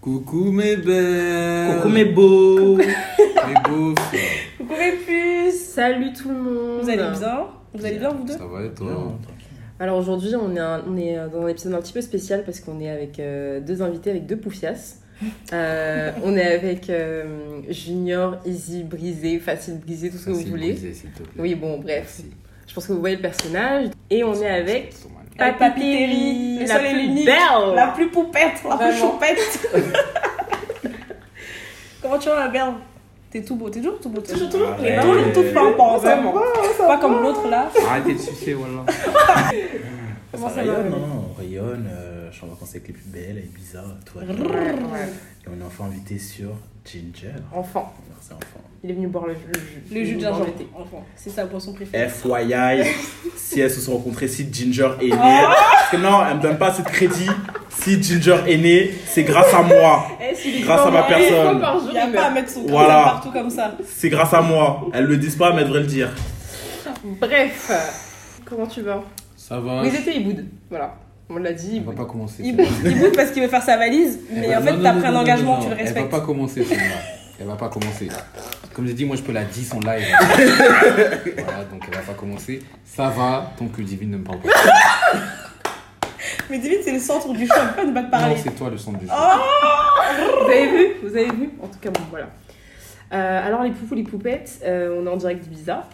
Coucou mes belles Coucou mes beaux Mes beaux Coucou mes puces Salut tout le monde Vous allez bien? Vous allez bien vous deux? Ça va et toi? Non, Alors aujourd'hui on est, un- on est dans un épisode un petit peu spécial parce qu'on est avec euh, deux invités, avec deux poufias. Euh, on est avec euh, Junior, Easy, Brisé, Facile Brisé, tout ce que vous voulez. brisé, s'il te plaît. Oui bon bref, Merci. je pense que vous voyez le personnage. Et on est avec Avec Papy Terry, le la plus belle La plus poupette, la plus choupette Comment tu vas ma belle? T'es tout beau, t'es toujours tout beau. Toujours, toujours. Les les tout pimpants, Vraiment. Pas comme l'autre là. Arrêtez de sucer, voilà. Comment ça ça va? rayonne, hein, on rayonne. euh, je suis en vacances avec les plus belles, avec Biza, toi. Et on est enfin invité sur Ginger. Enfant, Merci enfant. il est venu boire le jus. Le jus de gingembre. Enfin, c'est sa boisson préférée. FYI, si elles se sont rencontrées, si Ginger est née. Parce que non, elle me donne pas assez de crédit. Si Ginger est née, c'est grâce à moi. Eh, Grâce à ma personne. Il n'y a pas à mettre son Voilà. voilà. partout comme ça. C'est grâce à moi. Elles le disent pas, mais elles devraient le dire. Bref, comment tu vas? Ça va Ils étaient Iboud, voilà. On l'a dit, Elle va pas commencer. Il il bouge parce qu'il veut faire sa valise, Elle mais va- en fait, t'as pris un engagement, non, tu le Elle va respectes. pas commencer celle-là. Elle va pas commencer. Comme j'ai dit, moi je peux la 10 en live. voilà, donc elle va pas commencer. Ça va, tant que Divine ne me parle pas. Mais David, c'est le centre du show, pas ne pas te parler. Non, c'est toi le centre du jeu. Oh Vous avez vu Vous avez vu En tout cas, bon, voilà. Euh, alors, les poupous, les poupettes, euh, on est en direct d'Ibiza.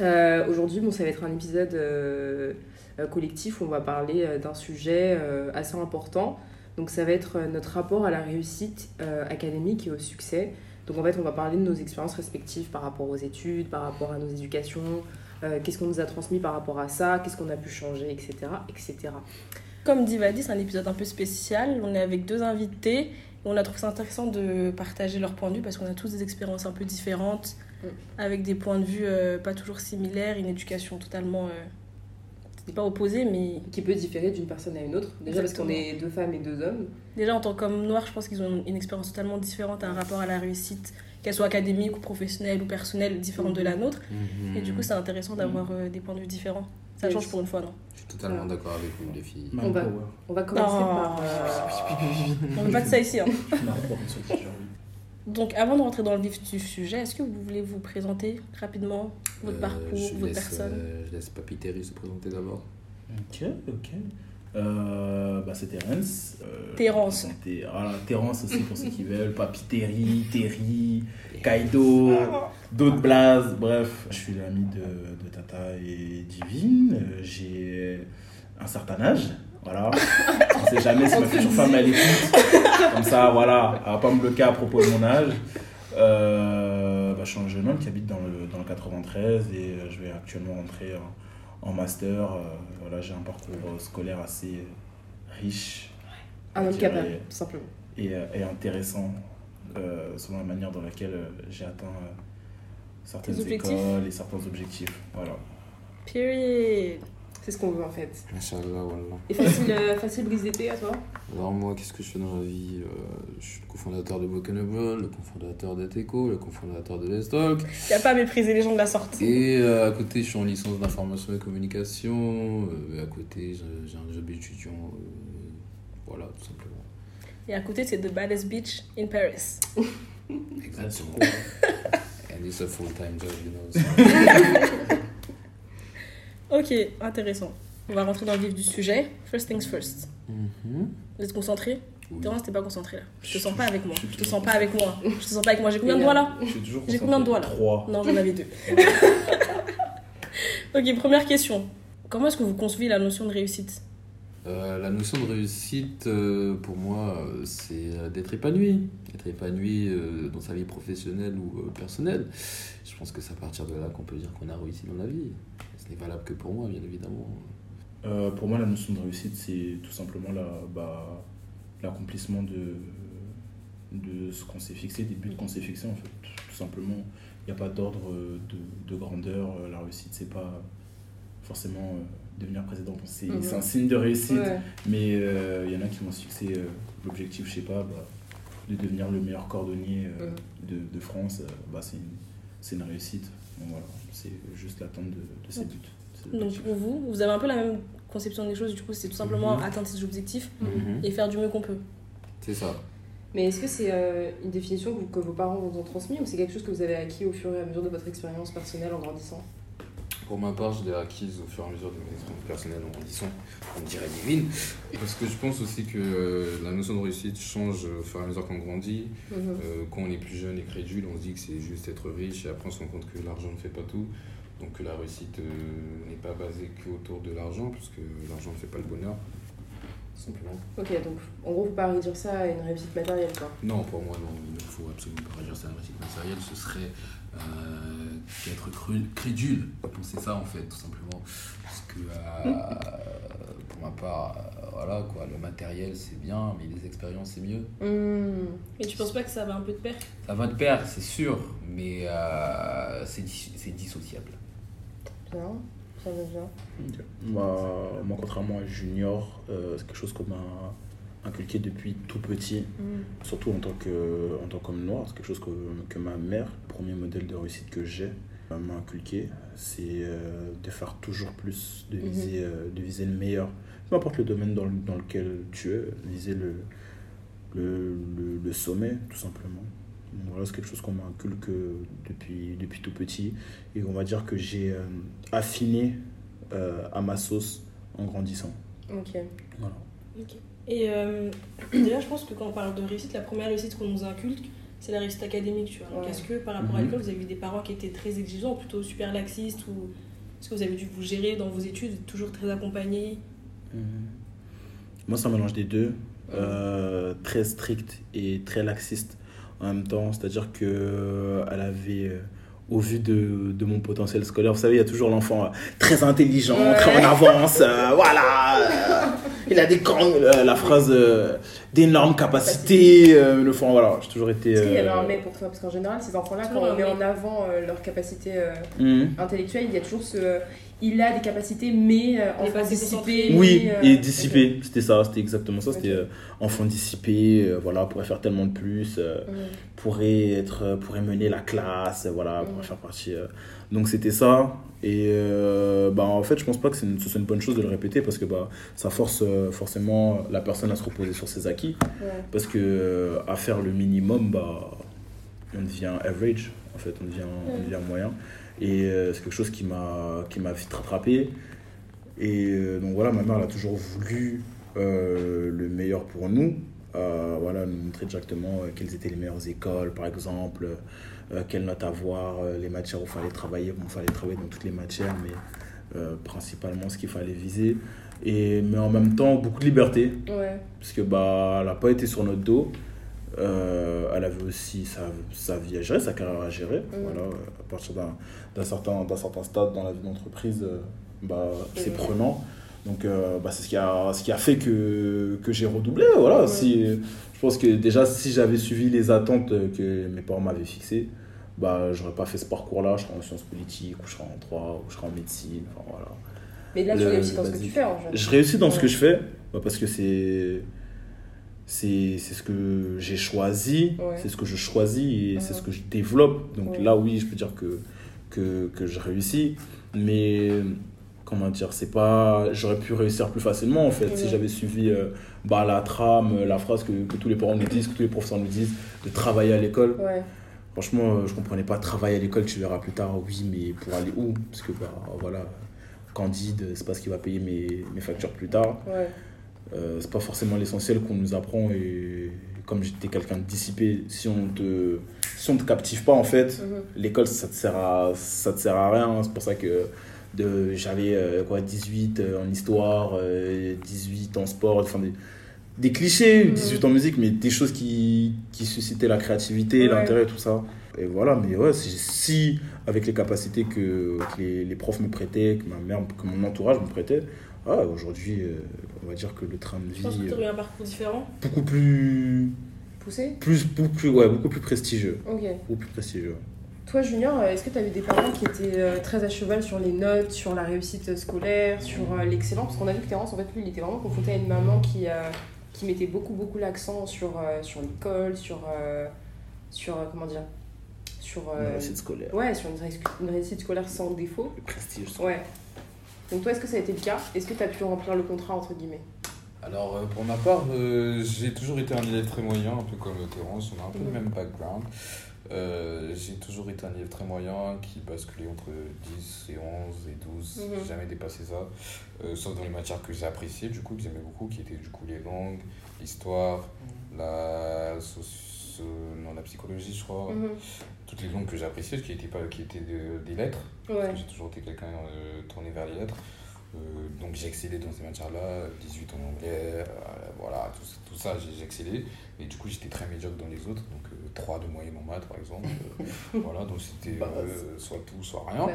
Euh, Aujourd'hui, bon, ça va être un épisode euh, collectif où on va parler euh, d'un sujet euh, assez important. Donc, ça va être euh, notre rapport à la réussite euh, académique et au succès. Donc, en fait, on va parler de nos expériences respectives par rapport aux études, par rapport à nos éducations, euh, qu'est-ce qu'on nous a transmis par rapport à ça, qu'est-ce qu'on a pu changer, etc. etc. Comme dit, c'est un épisode un peu spécial. On est avec deux invités. Et on a trouvé ça intéressant de partager leurs points de vue parce qu'on a tous des expériences un peu différentes, Mm. avec des points de vue euh, pas toujours similaires, une éducation totalement. Euh, c'est pas opposée, mais Qui peut différer d'une personne à une autre. Déjà parce qu'on est deux femmes et deux hommes. déjà en tant qu'homme noir, je pense qu'ils ont une expérience totalement différente, un rapport à la réussite, qu'elle soit académique ou professionnelle ou personnelle, différente de la nôtre. Mhm. Et du coup, c'est intéressant d'avoir euh, des points de vue différents. Ça change pour une fois, non? Je suis totalement d'accord avec vous, les filles. On va-. On va commencer Oh. par. euh, On veut pas de ça ici. Hein. Donc, avant de rentrer dans le vif du sujet, est-ce que vous voulez vous présenter rapidement votre Euh, parcours, votre laisse, personne? euh, je laisse Papy Terry se présenter d'abord. Ok, ok. Euh, bah, c'est Terence. Euh, Terence. Voilà, Terence aussi pour ceux qui veulent. Papy Terry, Terry, Kaido, d'autres blazes. Bref, je suis l'ami de, de Tata et Divine. J'ai un certain âge. Voilà. On sait jamais si ma future femme elle écoute. Comme ça, voilà. Elle va pas me bloquer à propos de mon âge. Euh, bah, je suis un jeune homme qui habite dans le, dans le 93 et euh, je vais actuellement rentrer en, en master. Euh, voilà, j'ai un parcours scolaire assez riche Un homme capable, tout simplement. et, et intéressant euh, selon la manière dans laquelle j'ai atteint certaines écoles et certains objectifs. Voilà. Period. C'est ce qu'on veut en fait. Inch'Allah, voilà. Et facile, euh, facile brise d'été à toi Alors moi, qu'est-ce que je fais dans la vie Euh, Je suis le cofondateur de Broken Abroad, le cofondateur d'Ateco, le cofondateur de Let's Talk. Y a pas à mépriser les gens de la sorte. Et euh, à côté, je suis en licence d'information et communication. Euh, et à côté, j'ai j'ai un job étudiant. euh, voilà, tout simplement. Et à côté, c'est The Baddest Beach in Paris. Exactement. And it's a full-time job, you know. so- Ok, intéressant. On va rentrer dans le vif du sujet. First things first. Mhm. Vous êtes concentrés Oui. Terence, t'es pas concentré là. Je te sens pas avec moi. Je te sens pas avec moi. Je te sens pas avec moi. J'ai combien de doigts là toujours J'ai combien de doigts, là Trois. Non, j'en avais deux. Ok, première question. Comment est-ce que vous concevez la notion de réussite Euh, la notion de réussite, euh, pour moi, euh, c'est d'être épanoui. Être épanoui dans sa vie professionnelle ou personnelle. Je pense que c'est à partir de là qu'on peut dire qu'on a réussi dans la vie. Ce n'est valable que pour moi, bien évidemment. Euh, pour moi, la notion de réussite, c'est tout simplement la, bah, l'accomplissement de, de ce qu'on s'est fixé, des buts qu'on s'est fixés, en fait. Tout simplement, il n'y a pas d'ordre de, de grandeur. La réussite, c'est pas forcément euh, devenir président. Bon, C'est, Mhm. c'est un signe de réussite, Ouais. mais euh, il y en a qui vont se fixer euh, l'objectif, je sais pas, bah, de devenir le meilleur cordonnier euh, Mhm. de, de France. Bah, c'est, une, c'est une réussite. Donc voilà, c'est juste l'atteinte de, de ses buts. Donc pour vous, vous avez un peu la même conception des choses, du coup c'est tout simplement Mhm. atteindre ses objectifs Mhm. et faire du mieux qu'on peut. C'est ça. Mais est-ce que c'est euh, une définition que, vous- que vos parents vous ont transmise ou c'est quelque chose que vous avez acquis au fur et à mesure de votre expérience personnelle en grandissant? Pour ma part, je l'ai acquise au fur et à mesure de mes expériences personnelles en grandissant, on dirait divine. Parce que je pense aussi que euh, la notion de réussite change au fur et à mesure qu'on grandit. Mhm. Euh, quand on est plus jeune et crédule, on se dit que c'est juste être riche et après on se rend compte que l'argent ne fait pas tout. Donc que la réussite euh, n'est pas basée qu'autour de l'argent, puisque l'argent ne fait pas le bonheur. Simplement. Ok, donc en gros, faut pas réduire ça à une réussite matérielle, quoi. Non, pour moi, non, il ne faut absolument pas réduire ça à une réussite matérielle. Ce serait être cru- crédule. C'est ça, en fait, tout simplement. Parce que, euh, pour ma part, euh, voilà, quoi, le matériel, c'est bien, mais les expériences, c'est mieux. Hmm. Et tu penses pas que ça va un peu de pair Ça va de pair, c'est sûr, mais euh, c'est dis- c'est dissociable. Bien, ça va bien. Bah, moi, contrairement à Junior, euh, c'est quelque chose qu'on m'a inculqué depuis tout petit, surtout en tant que en tant qu'homme noir. C'est quelque chose que, que ma mère, le premier modèle de réussite que j'ai, euh, m'a inculqué. C'est euh, de faire toujours plus, de Mhm. viser, euh, de viser le meilleur. Peu importe le domaine dans, le- dans lequel tu es, viser le, le, le, le sommet, tout simplement. Donc Voilà, c'est quelque chose qu'on m'a inculqué depuis, depuis tout petit. Et on va dire que j'ai euh, affiné à ma sauce en grandissant. Ok. Voilà. Et euh, déjà, je pense que quand on parle de réussite, la première réussite qu'on nous inculque, c'est la réussite académique. Tu vois. Donc, Ouais. est-ce que par rapport à Mhm. l'école, vous avez eu des parents qui étaient très exigeants, ou plutôt super laxistes, ou est-ce que vous avez dû vous gérer dans vos études, toujours très accompagnés? Mhm. Moi, c'est un mélange des deux. Euh, très strict et très laxiste en même temps. C'est-à-dire que euh, elle avait, euh, au vu de, de mon potentiel scolaire, vous savez, il y a toujours l'enfant euh, très intelligent, Ouais. très en avance, euh, voilà. euh, il a des grands, euh, la phrase euh, d'énormes capacités. euh, le fond, voilà, j'ai toujours été. Est-ce qu'il y avait un mais pour toi Parce qu'en général, ces enfants-là, quand on met en avant euh, leurs capacités euh, mhm. intellectuelles, il y a toujours ce. Il a des capacités, mais euh, enfant pas dissipé. Oui, mais, euh, et dissipé, c'était ça, c'était exactement ça. C'était euh, enfant dissipé, euh, voilà, pourrait faire tellement de plus, euh. Mhm. pourrait, être, euh, pourrait mener la classe, euh, voilà, pourrait faire partie. euh. Donc c'était ça. Et euh, bah, en fait, je pense pas que c'est une- ce soit une bonne chose de le répéter parce que bah, ça force euh, forcément la personne à se reposer sur ses acquis. Ouais. Parce que euh, à faire le minimum, bah, on devient average, en fait, on devient, on devient moyen. Et euh, c'est quelque chose qui m'a qui m'a vite rattrapé. Et euh, donc voilà, ma mère elle a toujours voulu euh, le meilleur pour nous. Euh, voilà, nous montrer directement euh, quelles étaient les meilleures écoles, par exemple, euh, quelles notes avoir, les matières où il fallait travailler. Bon, il fallait travailler dans toutes les matières, mais principalement ce qu'il fallait viser. Et, mais en même temps, beaucoup de liberté Ouais. parce que bah elle n'a pas été sur notre dos Euh, elle avait aussi sa, sa vie à gérer sa carrière à gérer Mhm. voilà à partir d'un certain certain stade dans la vie d'entreprise euh, bah c'est prenant. Donc euh, bah, c'est ce qui a ce qui a fait que que j'ai redoublé voilà. Si je pense que déjà si j'avais suivi les attentes que mes parents m'avaient fixées bah j'aurais pas fait ce parcours là je serais en sciences politiques ou je serais en droit ou je serais en médecine enfin voilà. Mais là, tu réussis dans ce que tu fais en je réussis dans ce que je fais bah, parce que c'est c'est c'est ce que j'ai choisi, Ouais. c'est ce que je choisis et c'est ce que je développe. Donc Ouais. là, oui, je peux dire que, que, que je réussis. Mais comment dire, c'est pas. J'aurais pu réussir plus facilement en fait si j'avais suivi euh, bah, la trame, la phrase que, que tous les parents nous disent, que tous les professeurs nous disent, de travailler à l'école. Franchement, euh, je comprenais pas travailler à l'école, tu verras plus tard, oui, mais pour aller où? Parce que bah, voilà, Candide, c'est pas ce qui va payer mes, mes factures plus tard. Euh, c'est pas forcément l'essentiel qu'on nous apprend et comme j'étais quelqu'un de dissipé, si on te si on te captive pas en fait, Mhm. l'école ça te sert à ça te sert à rien, c'est pour ça que de j'avais euh, quoi 18 euh, en histoire, euh, 18 en sport, enfin des, des clichés, Mhm. 18 en musique mais des choses qui qui suscitaient la créativité, Ouais. l'intérêt tout ça. Et voilà, mais ouais, si, si avec les capacités que, que les, les profs me prêtaient, que ma mère, que mon entourage me prêtait, ah, aujourd'hui, euh, on va dire que le train de Je vie pense que tu euh, aurais eu un parcours différent. beaucoup plus, Poussé plus, beaucoup plus, ouais, beaucoup plus prestigieux, Ok. beaucoup plus prestigieux. Toi, Junior, euh, est-ce que tu avais des parents qui étaient euh, très à cheval sur les notes, sur la réussite scolaire, sur euh, l'excellence? Parce qu'on a vu que Terence, en fait, lui, il était vraiment confronté à une maman qui, euh, qui mettait beaucoup, beaucoup l'accent sur, euh, sur l'école, sur, euh, sur. euh, comment dire Sur. euh, La réussite scolaire, ouais, sur une, réussite- une réussite scolaire sans défaut. le prestige. Ouais. Donc, toi, est-ce que ça a été le cas? Est-ce que tu as pu remplir le contrat, entre guillemets? Alors, euh, pour ma part, euh, j'ai toujours été un élève très moyen, un peu comme Terence, on a un peu le Mhm. même background. Euh, j'ai toujours été un élève très moyen qui basculait entre 10 et 11 et 12, Mhm. j'ai jamais dépassé ça. Euh, sauf dans les matières que j'ai appréciées, du coup, que j'aimais beaucoup, qui étaient du coup les langues, l'histoire, la, socio- non, la psychologie, je crois. Toutes les langues que j'appréciais, qui étaient, pas, qui étaient de- des lettres. Ouais. J'ai toujours été quelqu'un euh, tourné vers les lettres. Euh, donc j'ai excellé dans ces matières-là, 18 en anglais, euh, voilà, tout, tout ça j'ai excellé. Et du coup j'étais très médiocre dans les autres, donc euh, 3 de moyenne en maths par exemple. Voilà, donc c'était euh, soit tout, soit rien.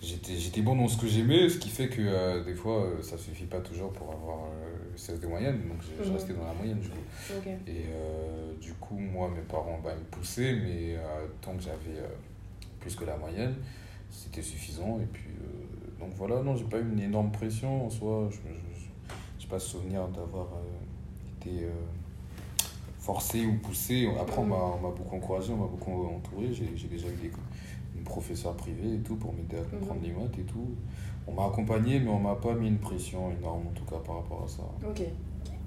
J'étais bon dans ce que j'aimais, ce qui fait que des fois ça suffit pas toujours pour avoir euh, 16 de moyenne, donc j'ai Mhm. resté dans la moyenne du coup. Et euh, du coup, moi, mes parents bah, me poussaient, mais euh, tant que j'avais euh, plus que la moyenne, c'était suffisant. Et puis, donc voilà, non, j'ai pas eu une énorme pression en soi. Je n'ai pas souvenir d'avoir été forcé ou poussé. Après, on m'a on m'a beaucoup encouragé, on m'a beaucoup entouré. J'ai j'ai déjà eu des une professeure privée et tout pour m'aider à comprendre les maths et tout. On m'a accompagné, mais on m'a pas mis une pression énorme, en tout cas, par rapport à ça. Ok.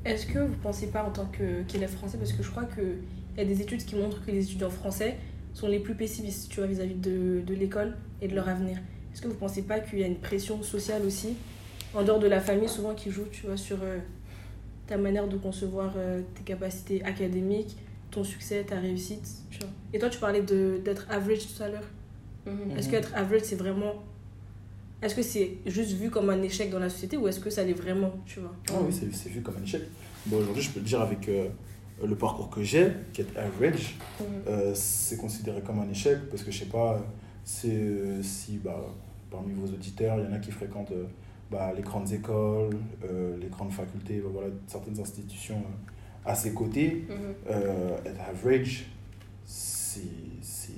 Est-ce que vous pensez pas en tant que- qu'élève français, parce que je crois qu'il y a des études qui montrent que les étudiants français sont les plus pessimistes tu vois, vis-à-vis de, de l'école et de leur avenir. Est-ce que vous pensez pas qu'il y a une pression sociale aussi, en dehors de la famille souvent, qui joue tu vois, sur euh, ta manière de concevoir euh, tes capacités académiques, ton succès, ta réussite tu vois? Et toi, tu parlais de- d'être average tout à l'heure. Mhm. Est-ce qu'être average, c'est vraiment... Est-ce que c'est juste vu comme un échec dans la société ou est-ce que ça l'est vraiment, tu vois? Ah oui, c'est vu comme un échec. Bon, aujourd'hui, je peux te dire avec euh, le parcours que j'ai, qui est average, Mhm. euh, c'est considéré comme un échec parce que je sais pas c'est, euh, si bah, parmi vos auditeurs, il y en a qui fréquentent euh, bah, les grandes écoles, euh, les grandes facultés, bah, voilà, certaines institutions euh, à ses côtés. Euh, être average, c'est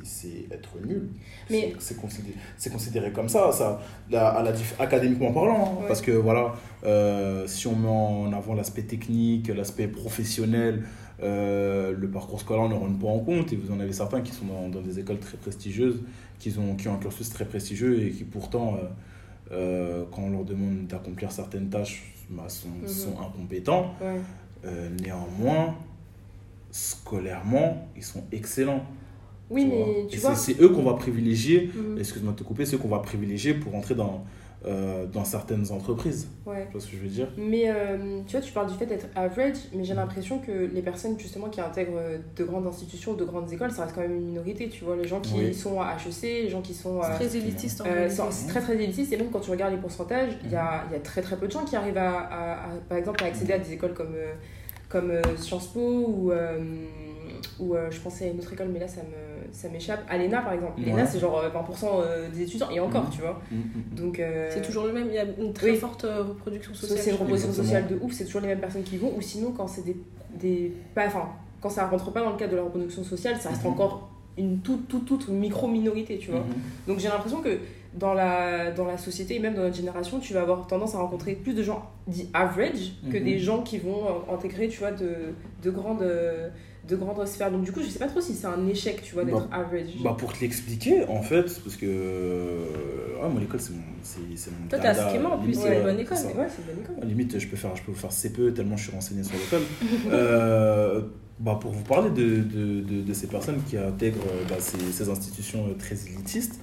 c'est- être nul. Mais- C'est- considéré, comme ça, ça la- à la académiquement parlant. hein, Ouais. Parce que voilà, euh, si on met en avant l'aspect technique, l'aspect professionnel, euh, le parcours scolaire ne rentre pas en compte. Et vous en avez certains qui sont dans, dans des écoles très prestigieuses, qui ont, qui ont un cursus très prestigieux et qui pourtant, euh, quand on leur demande d'accomplir certaines tâches, bah, sont, Mhm. sont incompétents. Ouais. Néanmoins, scolairement, ils sont excellents. Oui, mais tu Et vois. c'est c'est eux qu'on va privilégier, Mhm. excuse-moi de te couper, c'est eux qu'on va privilégier pour entrer dans, euh, dans certaines entreprises. Ouais. Tu vois ce que je veux dire? Mais euh, tu vois, tu parles du fait d'être average, mais j'ai l'impression que les personnes justement qui intègrent de grandes institutions ou de grandes écoles, ça reste quand même une minorité. Tu vois, les gens qui Oui. sont à HEC, les gens qui sont à. C'est très élitiste en Euh, réalité. c'est très très élitiste et même quand tu regardes les pourcentages, il y a, il y a très très peu de gens qui arrivent à, à- à, par exemple à accéder à des écoles comme, euh, comme euh, Sciences Po ou, euh, ou euh, je pensais à une autre école mais là ça me ça m'échappe. À l'ENA par exemple. Ouais. L'ENA c'est genre euh, 20% euh, des étudiants et encore Mhm. tu vois. Mhm. Donc euh, C'est toujours le même, il y a une très oui. forte euh, reproduction Ça, sociale. c'est une reproduction sociale de ouf, c'est toujours les mêmes personnes qui vont, ou sinon quand c'est des, des pas, enfin, quand ça rentre pas dans le cadre de la reproduction sociale, ça reste encore une toute toute toute micro minorité, tu vois. Donc j'ai l'impression que dans la dans la société et même dans notre génération, tu vas avoir tendance à rencontrer plus de gens dits average que des gens qui vont euh, intégrer, tu vois, de de grandes euh, de grandes sphères. Donc du coup, je sais pas trop si c'est un échec, tu vois, d'être average. Bah pour te l'expliquer, en fait, parce que euh, ah, moi l'école c'est mon, c'est, c'est mon Toi, t'as dada, Skema, en plus, c'est une euh, bonne école. Ouais, c'est une bonne école. Limite, je peux faire, je peux faire CPE tellement je suis renseigné sur l'école. Euh, bah pour vous parler de, de, de, de ces personnes qui intègrent euh, bah, ces, ces institutions très élitistes,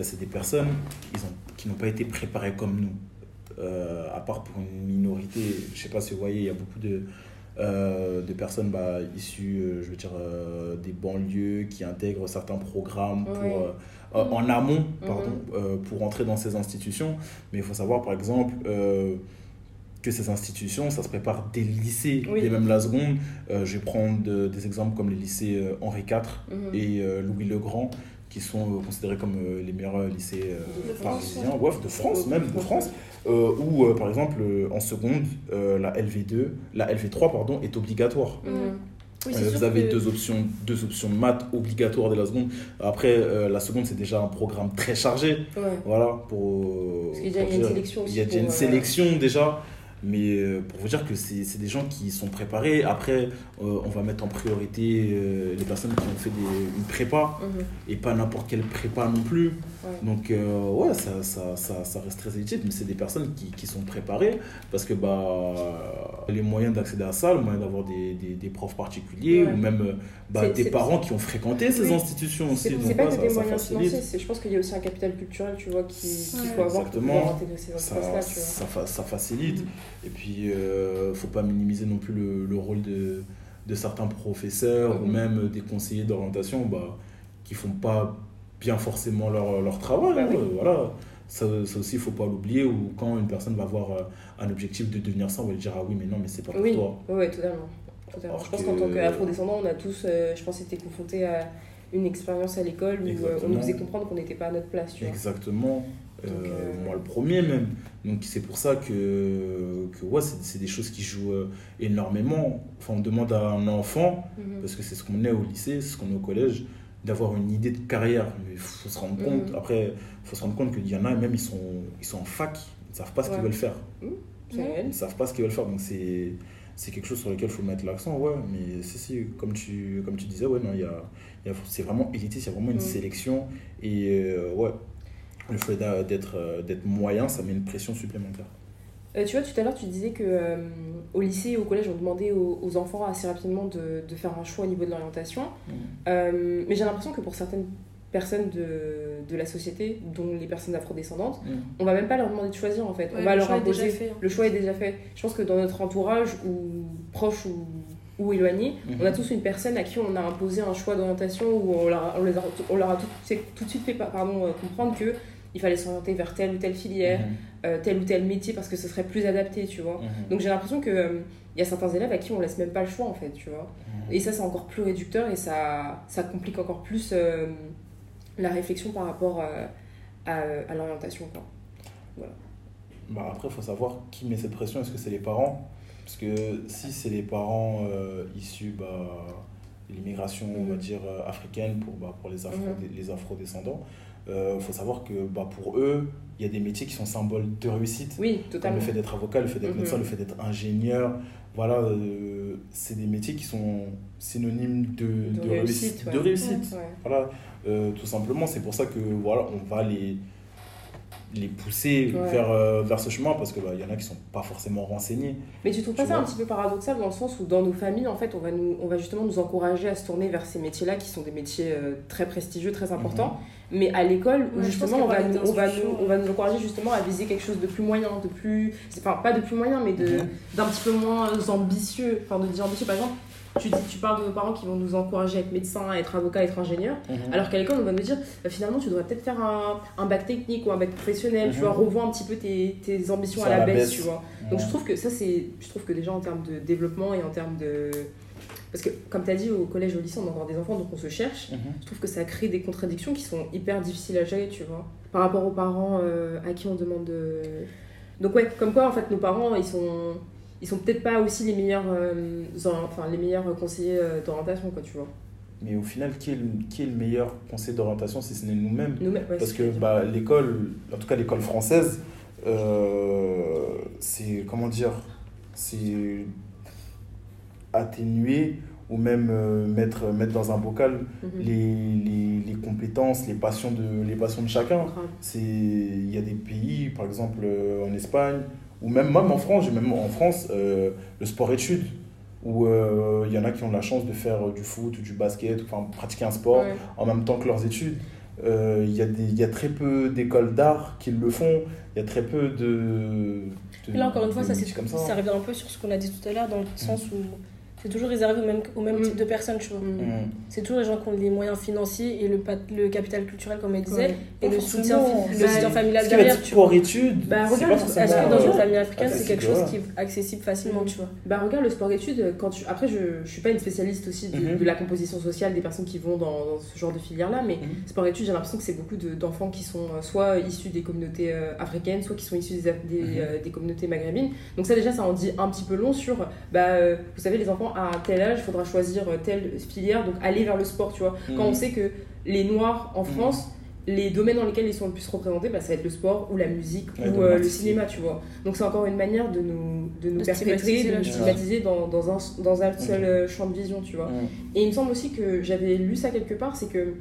c'est des personnes ils ont, qui n'ont pas été préparées comme nous. Euh, à part pour une minorité, je sais pas si vous voyez, il y a beaucoup de, euh, de personnes bah, issues, euh, je veux dire, euh, des banlieues qui intègrent certains programmes pour, euh, en amont pardon, euh, pour entrer dans ces institutions. Mais il faut savoir, par exemple, que ces institutions, ça se prépare dès le lycée, Oui. dès même la seconde. Je vais prendre de- des exemples comme les lycées Henri IV Mhm. et Louis le Grand, qui sont euh, considérés comme euh, les meilleurs euh, lycées euh, parisiens, ouais, de France même, de France. Euh, où, euh, par exemple, euh, en seconde, euh, la LV2, la LV3 pardon, est obligatoire. Oui, sûr vous avez que- deux options, deux options maths obligatoires dès la seconde. Après, euh, la seconde, c'est déjà un programme très chargé. Ouais. Voilà, pour. Parce qu'il y a pour une dire- sélection aussi Il y a déjà une euh, sélection déjà. Mais euh, pour vous dire que c'est des gens qui sont préparés. Après, euh, on va mettre en priorité euh, les personnes qui ont fait des, une prépa Mhm. et pas n'importe quelle prépa non plus. Ouais. Donc, euh, ouais, ça, ça, ça, ça reste très légitime, mais c'est des personnes qui, qui sont préparées parce que bah, les moyens d'accéder à ça, le moyen d'avoir des, des, des profs particuliers Ouais. ou même bah, des parents qui ont fréquenté ces Oui. institutions aussi. C'est pas ouais, que ça, des ça moyens financiers, je pense qu'il y a aussi un capital culturel, tu vois, qui- qu'il Ouais. faut avoir pour Exactement. pouvoir intégrer ces ça, espaces-là, ça, ça facilite. Mhm. Et puis, euh, faut pas minimiser non plus le, le rôle de, de certains professeurs ou même des conseillers d'orientation bah, qui font pas bien forcément leur, leur travail. Bah oui. euh, voilà. Ça, ça aussi, il faut pas l'oublier. Ou quand une personne va avoir euh, un objectif de devenir ça, on va lui dire Ah oui, mais non, mais c'est pas pour Oui, toi. ouais, totalement. totalement. Alors je pense que- qu'en tant qu'afro-descendants, on a tous, euh, je pense, été confrontés à une expérience à l'école où euh, on nous faisait comprendre qu'on n'était pas à notre place, tu. Exactement. Donc, euh, Moi, le premier même. Donc, c'est pour ça que, que ouais, c'est c'est des choses qui jouent euh, énormément. Enfin, on demande à un enfant Mhm. parce que c'est ce qu'on est au lycée, c'est ce qu'on est au collège, d'avoir une idée de carrière. Mais il faut se rendre compte, Mhm. après, il faut se rendre compte qu'il y en a, même ils sont, ils sont en fac, ils ne savent pas ce qu'ils veulent faire. Ils ne savent pas ce qu'ils veulent faire, donc c'est, c'est quelque chose sur lequel il faut mettre l'accent, ouais. Mais si, si, comme tu, comme tu disais, ouais, non, il y a, y a- c'est vraiment élitiste, il y a vraiment une Mhm. sélection. Et euh, ouais, le fait d'être, euh, d'être moyen, ça met une pression supplémentaire. Euh, tu vois, tout à l'heure, tu disais que euh, au lycée et au collège, on demandait aux, aux enfants assez rapidement de, de faire un choix au niveau de l'orientation. Euh, mais j'ai l'impression que pour certaines personnes de, de la société, dont les personnes afrodescendantes, Mhm. on va même pas leur demander de choisir en fait. Ouais, on va le leur choix est déjà imposer. fait, hein. Le choix est déjà fait. Je pense que dans notre entourage, ou proche ou, ou éloigné, Mhm. on a tous une personne à qui on a imposé un choix d'orientation où on leur a, on les a- on leur a tout, tout de suite fait pardon, comprendre que il fallait s'orienter vers telle ou telle filière, euh, tel ou tel métier parce que ce serait plus adapté, tu vois. Mhm. Donc j'ai l'impression que euh, il y a certains élèves à qui on laisse même pas le choix en fait, tu vois. Mhm. Et ça c'est encore plus réducteur et ça, ça complique encore plus euh, la réflexion par rapport euh, à, à l'orientation. quoi. Bah après, il faut savoir qui met cette pression. Est-ce que c'est les parents? Parce que si c'est les parents euh, issus bah, de l'immigration, on va Mhm. dire, euh, africaine pour, bah, pour les, afro, les afro-descendants, il faut savoir que bah, pour eux, il y a des métiers qui sont symboles de réussite. Oui, Comme totalement. le fait d'être avocat, le fait d'être Mhm. médecin, le fait d'être ingénieur. Voilà, euh, c'est des métiers qui sont synonymes de, De de réussite, réussite. ouais. De réussite. Ouais. Voilà, euh, tout simplement, c'est pour ça que voilà, on va les, les pousser Ouais. vers, euh, vers ce chemin parce qu'il y en a qui sont pas forcément renseignés. Mais tu trouves pas Tu ça un petit peu paradoxal dans le sens où dans nos familles, en fait, on va, nous, on va justement nous encourager à se tourner vers ces métiers-là qui sont des métiers euh, très prestigieux, très importants. Mais à l'école, Ouais, justement, on va, nous, on, va nous, on va nous encourager justement à viser quelque chose de plus moyen, de plus. Enfin, pas de plus moyen, mais de- Mhm. d'un petit peu moins ambitieux. Enfin, de dire ambitieux, par exemple. Tu, dis, tu parles de nos parents qui vont nous encourager à être médecin, à être avocat, à être ingénieur. Alors qu'à l'école, on va nous dire, bah, finalement, tu devrais peut-être faire un, un bac technique ou un bac professionnel, tu Mhm. vois, revois un petit peu tes, tes ambitions Ça à la baisse, baisse. tu vois. Donc je trouve que ça, c'est. Je trouve que déjà en termes de développement et en termes de. Parce que, comme tu as dit, au collège, au lycée, on a encore des enfants, donc on se cherche. Mhm. Je trouve que ça crée des contradictions qui sont hyper difficiles à gérer, tu vois. Par rapport aux parents euh, à qui on demande de. Donc, ouais, comme quoi, en fait, nos parents, ils sont. Ils sont peut-être pas aussi les meilleurs, euh, en- enfin, les meilleurs conseillers euh, d'orientation, quoi, tu vois. Mais au final, qui est le, qui est le meilleur conseil d'orientation si ce n'est nous-mêmes? Ouais, Parce que bah, l'école, en tout cas l'école française, euh, c'est comment dire, c'est atténuer ou même mettre, mettre dans un bocal Mhm. les, les, les compétences, les passions de, les passions de chacun. Il y a des pays, par exemple en Espagne ou même même en France, j'ai même en France euh, le sport études où euh, il y en a qui ont la chance de faire du foot ou du basket, enfin pratiquer un sport Ouais. en même temps que leurs études. Euh, Il y, a des- il y a très peu d'écoles d'art qui le font. Il y a très peu de. de- là, encore une fois, de ça, ça. ça revient un peu sur ce qu'on a dit tout à l'heure, dans le sens où c'est toujours réservé au même, au même Mm. type de personnes, tu vois. Mhm. Mm. C'est toujours les gens qui ont les moyens financiers et le, le capital culturel, comme elle disait, Ouais. et le soutien, forcément. le Bah, soutien familial derrière, tu sport-études, Bah, c'est regarde, est-ce que dans euh, une famille africaine, c'est quelque chose qui est accessible facilement, Mm. tu vois? Bah regarde le sport études quand tu après je, je suis pas une spécialiste aussi de, Mhm. de la composition sociale des personnes qui vont dans, dans ce genre de filière là mais Mhm. sport études j'ai l'impression que c'est beaucoup de- d'enfants qui sont euh, soit issus des communautés euh, africaines soit qui sont issus des, des, Mhm. euh, des communautés maghrébines donc ça déjà ça en dit un petit peu long sur bah euh, vous savez les enfants à tel âge il faudra choisir euh, telle filière donc aller vers le sport tu vois Mhm. quand on sait que les noirs en Mhm. France les domaines dans lesquels ils sont le plus représentés, bah, ça va être le sport ou la musique Ouais, ou euh, le l'artistique. cinéma, tu vois. Donc c'est encore une manière de nous, de nous De perpétrer, de nous stigmatiser dans, dans, un, dans un seul euh, champ de vision, tu vois. Mm. Et il me semble aussi que j'avais lu ça quelque part, c'est que euh,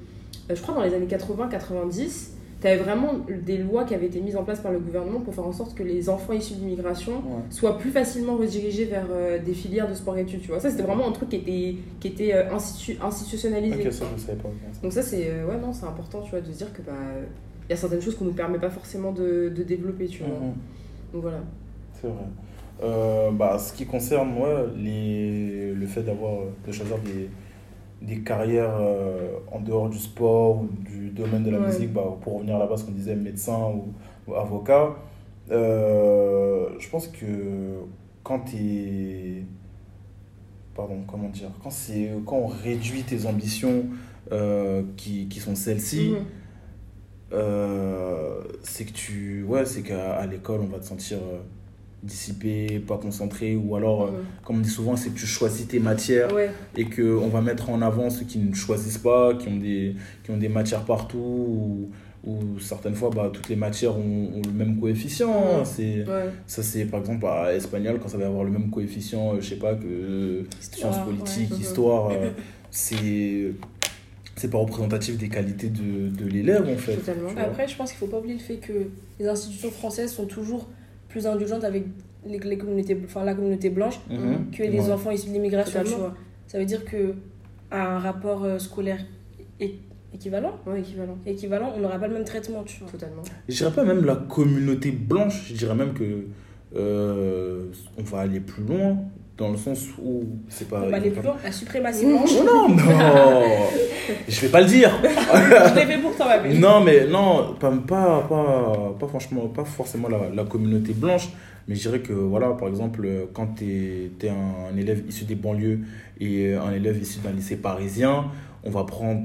je crois dans les années 80-90, tu avais vraiment des lois qui avaient été mises en place par le gouvernement pour faire en sorte que les enfants issus d'immigration Ouais. soient plus facilement redirigés vers euh, des filières de sport études, tu vois. Ça, c'était vraiment un truc qui était, qui était euh, institu- institutionnalisé. Ok, ça je savais pas. ok. Donc ça, c'est euh, ouais, non, c'est important, tu vois, de se dire que bah il y a certaines choses qu'on nous permet pas forcément de, de développer, tu vois. Mhm. Donc voilà. C'est vrai. Bah, ce qui concerne moi, les... le fait d'avoir de choisir des, des carrières euh, en dehors du sport ou du domaine de la Ouais. musique, bah, pour revenir à la base qu'on disait médecin ou, ou avocat, euh, je pense que quand tu. Pardon, comment dire quand, quand on réduit tes ambitions euh, qui, qui sont celles-ci, Mhm. c'est que tu ouais c'est qu'à l'école on va te sentir dissipé pas concentré ou alors euh, Mhm. comme on dit souvent c'est que tu choisis tes matières Ouais, et que on va mettre en avant ceux qui ne choisissent pas qui ont des qui ont des matières partout ou, ou certaines fois bah, toutes les matières ont, ont le même coefficient hein. Mhm. c'est ouais. ça c'est par exemple à espagnol quand ça va avoir le même coefficient euh, je sais pas que euh, sciences politiques ouais. histoire euh, c'est c'est pas représentatif des qualités de, de l'élève en fait. Après, je pense qu'il faut pas oublier le fait que les institutions françaises sont toujours plus indulgentes avec les, les communautés, enfin, la communauté blanche Mhm. que les Ouais. enfants issus de l'immigration, tu Totalement. vois. Ça veut dire que à un rapport euh, scolaire équivalent, Ouais, équivalent. équivalent, on n'aura pas le même traitement, tu vois. Totalement. Je dirais pas même la communauté blanche, je dirais même que euh, on va aller plus loin dans le sens où c'est pas. On va aller plus loin, la suprématie blanche. Oh non, non Je vais pas le dire Je l'ai fait pour toi, ma belle. Non, mais non, pas, pas, pas, pas franchement, pas forcément la, la communauté blanche, mais je dirais que, voilà, par exemple, quand tu es, un, élève issu des banlieues et un élève issu d'un lycée parisien, on va prendre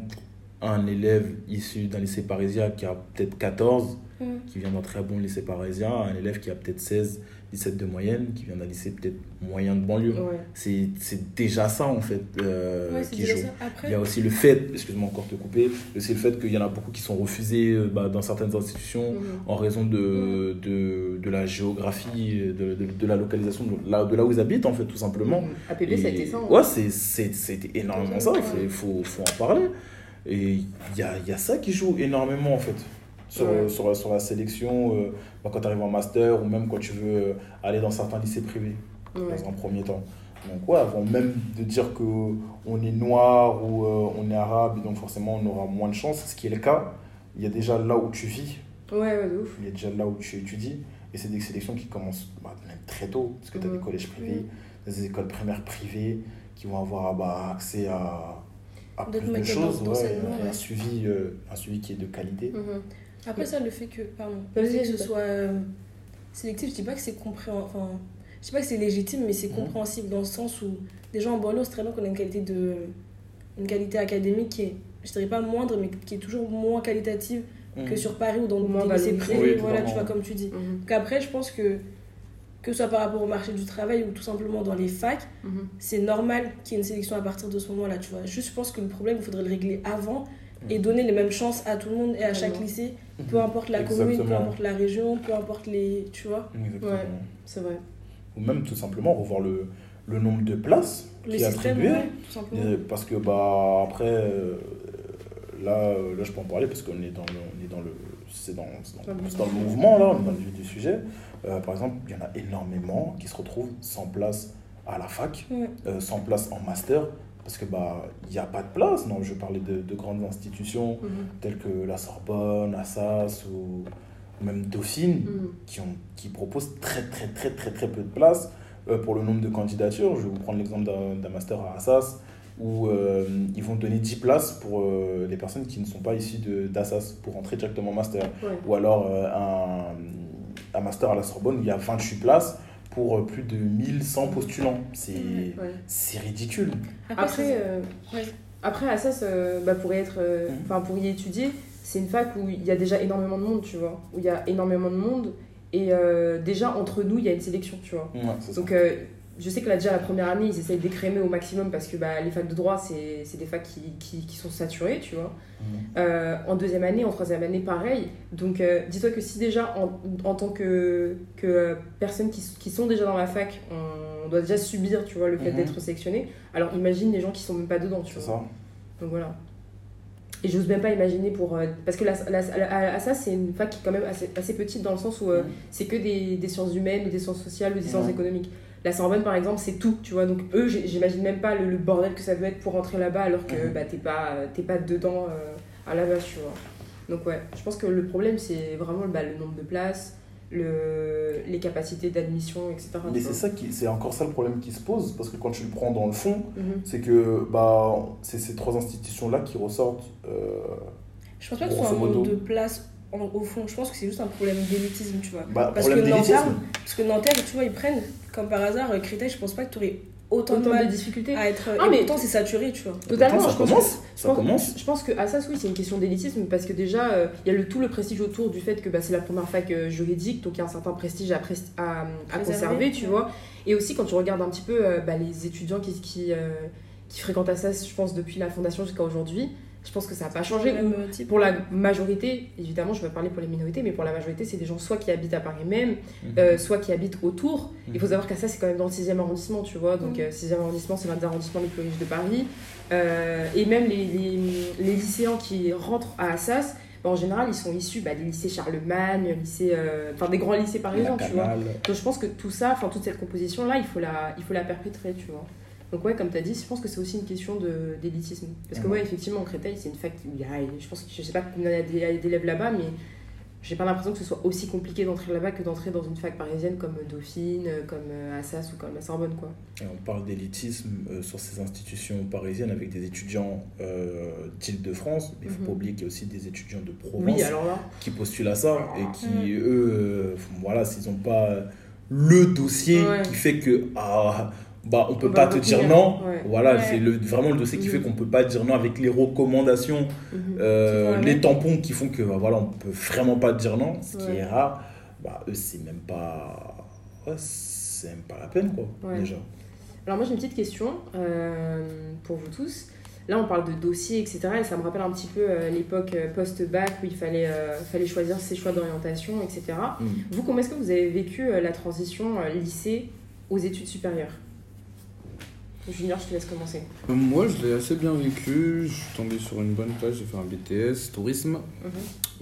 un élève issu d'un lycée parisien qui a peut-être 14, Mm. qui vient d'un très bon lycée parisien, un élève qui a peut-être 16, 17 de moyenne, qui vient d'un lycée peut-être moyen de banlieue. Ouais. C'est déjà ça, en fait, euh, Ouais, qui joue. Après, Il y a aussi le fait, excuse-moi encore de te couper, c'est le fait qu'il y en a beaucoup qui sont refusés euh, bah, dans certaines institutions Mhm. en raison de, de, de la géographie, de, de, de la localisation, de là, de là où ils habitent en fait tout simplement. Mhm. APB, ça a été ça. hein. Ouais, c'était énormément ça, il faut, faut en parler. Et il y a, il y a ça qui joue énormément en fait. Sur, Ouais. sur, la- sur la sélection, euh, bah, quand tu arrives en master ou même quand tu veux euh, aller dans certains lycées privés Ouais. dans un premier temps. Donc ouais, avant même de dire que on est noir ou euh, on est arabe, et donc forcément on aura moins de chance, ce qui est le cas, il y a déjà là où tu vis, Ouais, ouais, de ouf. il y a déjà là où tu étudies, et c'est des sélections qui commencent bah, même très tôt, parce que tu as des collèges privés, des écoles primaires privées qui vont avoir bah, accès à, à plus de choses, ouais, un, suivi, euh, un suivi qui est de qualité. Mhm. Après ça, le fait que, pardon, le fait que ce soit euh, sélectif, je dis pas que c'est compréhen- enfin, je dis pas que c'est légitime, mais c'est Mhm. compréhensible dans le sens où gens en banlieue, c'est très bien qu'on a une qualité de, une qualité académique qui est, je dirais pas moindre, mais qui est toujours moins qualitative que Mhm. sur Paris ou dans moins des lycées privés, Oui, voilà, tu vois comme tu dis. Donc après, je pense que que ce soit par rapport au marché du travail ou tout simplement dans les facs, Mhm. c'est normal qu'il y ait une sélection à partir de ce moment-là, tu vois. Juste, je pense que le problème, il faudrait le régler avant et donner les mêmes chances à tout le monde et à chaque lycée, peu importe la commune, peu importe la région, peu importe les. Tu vois Exactement. Ouais. C'est vrai. Ou même tout simplement revoir le, le nombre de places qui est attribué. ouais, tout simplement. Parce que bah après euh, là, euh, là je peux en parler parce qu'on est dans le, on est dans le c'est dans, c'est dans, Dans le c'est dans le mouvement là, on est dans le vif du sujet. Euh, par exemple, il y en a énormément qui se retrouvent sans place à la fac, Ouais. euh, sans place en master parce que bah il n'y a pas de place. Non, je parlais de, de grandes institutions Mhm. telles que la Sorbonne, Assas ou même Dauphine Mhm. qui, ont, qui proposent très très très très très peu de place euh, pour le nombre de candidatures. Je vais vous prendre l'exemple d'un master à Assas où euh, ils vont donner 10 places pour euh, les personnes qui ne sont pas issues d'Assas pour entrer directement au master. Ouais. Ou alors un, un master à la Sorbonne où il y a 28 places pour euh, plus de 1100 postulants. C'est Ouais. c'est ridicule. Après, Après, euh, ouais. après Assas, euh, bah, pour, y être, euh, Mhm. enfin, pour y étudier, c'est une fac où il y a déjà énormément de monde, tu vois. Où il y a énormément de monde. Et euh, déjà, entre nous, il y a une sélection, tu vois. Ouais. Donc, euh, je sais que là, déjà, la première année, ils essayent d'écrémer au maximum parce que bah, les facs de droit, c'est des facs qui, qui, qui sont saturées, tu vois. Mhm. Euh, en deuxième année, en troisième année, pareil. Donc, euh, dis-toi que si déjà, en, en tant que, que euh, personnes qui, qui sont déjà dans la fac, on doit déjà subir, tu vois, le fait Mhm. d'être sélectionné, alors imagine les gens qui sont même pas dedans, tu vois. ça. Donc voilà. Et j'ose même pas imaginer pour. euh, parce que la, la, la- ça, c'est une fac qui est quand même assez, assez petite dans le sens où euh, Mhm. c'est que des, des sciences humaines ou des sciences sociales ou des sciences économiques. La Sorbonne, par exemple, c'est tout, tu vois. Donc eux, j'imagine même pas le, le bordel que ça doit être pour rentrer là-bas alors que Mhm. bah, t'es pas, t'es pas dedans euh, à la base, tu vois. Donc ouais, je pense que le problème, c'est vraiment bah, le nombre de places, le, les capacités d'admission, etc. Mais c'est ça qui, c'est encore ça le problème qui se pose, parce que quand tu le prends dans le fond, Mhm. c'est que bah, c'est ces trois institutions-là qui ressortent. euh, Je pense pas que ce soit un manque de place en- au fond. Je pense que c'est juste un problème d'élitisme, tu vois. bah, Parce que Nanterre, parce que Nanterre, tu vois, ils prennent, comme par hasard, euh, Créteil, je pense pas que tu aurais autant, Autant de mal de difficultés. à être. Ah, et mais- pourtant, c'est saturé, tu vois. Totalement, je ça pense commence. Je Ça pense- commence. Je pense que Assas, oui, c'est une question d'élitisme parce que déjà, euh, il y a le, tout le prestige autour du fait que bah, c'est la première fac euh, juridique, donc il y a un certain prestige à, pres- à, à conserver, tu ouais. vois. Et aussi, quand tu regardes un petit peu euh, bah, les étudiants qui, qui, euh, qui fréquentent Assas, je pense, depuis la fondation jusqu'à aujourd'hui, je pense que ça n'a pas changé. Même, euh, type. Pour la majorité, évidemment, je vais parler pour les minorités, mais pour la majorité, c'est des gens soit qui habitent à Paris même, Mhm. euh, soit qui habitent autour. Il faut Mhm. savoir qu'à ça, c'est quand même dans le 6e arrondissement, tu vois. Donc, Mhm. euh, 6e arrondissement, c'est l'un des arrondissements les plus riches de Paris. Euh, et même les, les, les lycéens qui rentrent à Assas, bah, en général, ils sont issus bah, des lycées Charlemagne, lycées, euh, enfin des grands lycées parisiens, tu vois. Donc, je pense que tout ça, enfin toute cette composition-là, il, faut la- il faut la perpétrer, tu vois. Donc, ouais, comme tu as dit, je pense que c'est aussi une question d'élitisme. Parce que, Mhm. ouais, effectivement, en Créteil, c'est une fac je pense que je sais pas combien il y a d'élèves là-bas, mais j'ai pas l'impression que ce soit aussi compliqué d'entrer là-bas que d'entrer dans une fac parisienne comme Dauphine, comme euh, Assas ou comme la Sorbonne, quoi. Et on parle d'élitisme euh, sur ces institutions parisiennes avec des étudiants euh, d'Île-de-France, mais il ne faut Mhm. pas oublier qu'il y a aussi des étudiants de Provence Oui, alors là. qui postulent à ça et qui, eux, euh, voilà, s'ils n'ont pas le dossier Ouais. qui fait que ah, bah, on peut On pas te dire non. Ouais. Voilà, Ouais. c'est le, vraiment le dossier qui Mhm. fait qu'on peut pas dire non avec les recommandations, Mhm. euh, les tampons qui font que bah, voilà, on peut vraiment pas dire non, ce qui Ouais. est rare. Bah, eux, c'est même pas. c'est même pas la peine, quoi, déjà. Alors moi j'ai une petite question euh, pour vous tous. Là on parle de dossiers, etc. Et ça me rappelle un petit peu euh, l'époque post-bac où il fallait, fallait choisir ses choix d'orientation, etc. Mhm. Vous, comment est-ce que vous avez vécu la transition lycée aux études supérieures? Junior, je te laisse commencer. Euh, Moi, je l'ai assez bien vécu. Je suis tombé sur une bonne place. J'ai fait un BTS, tourisme.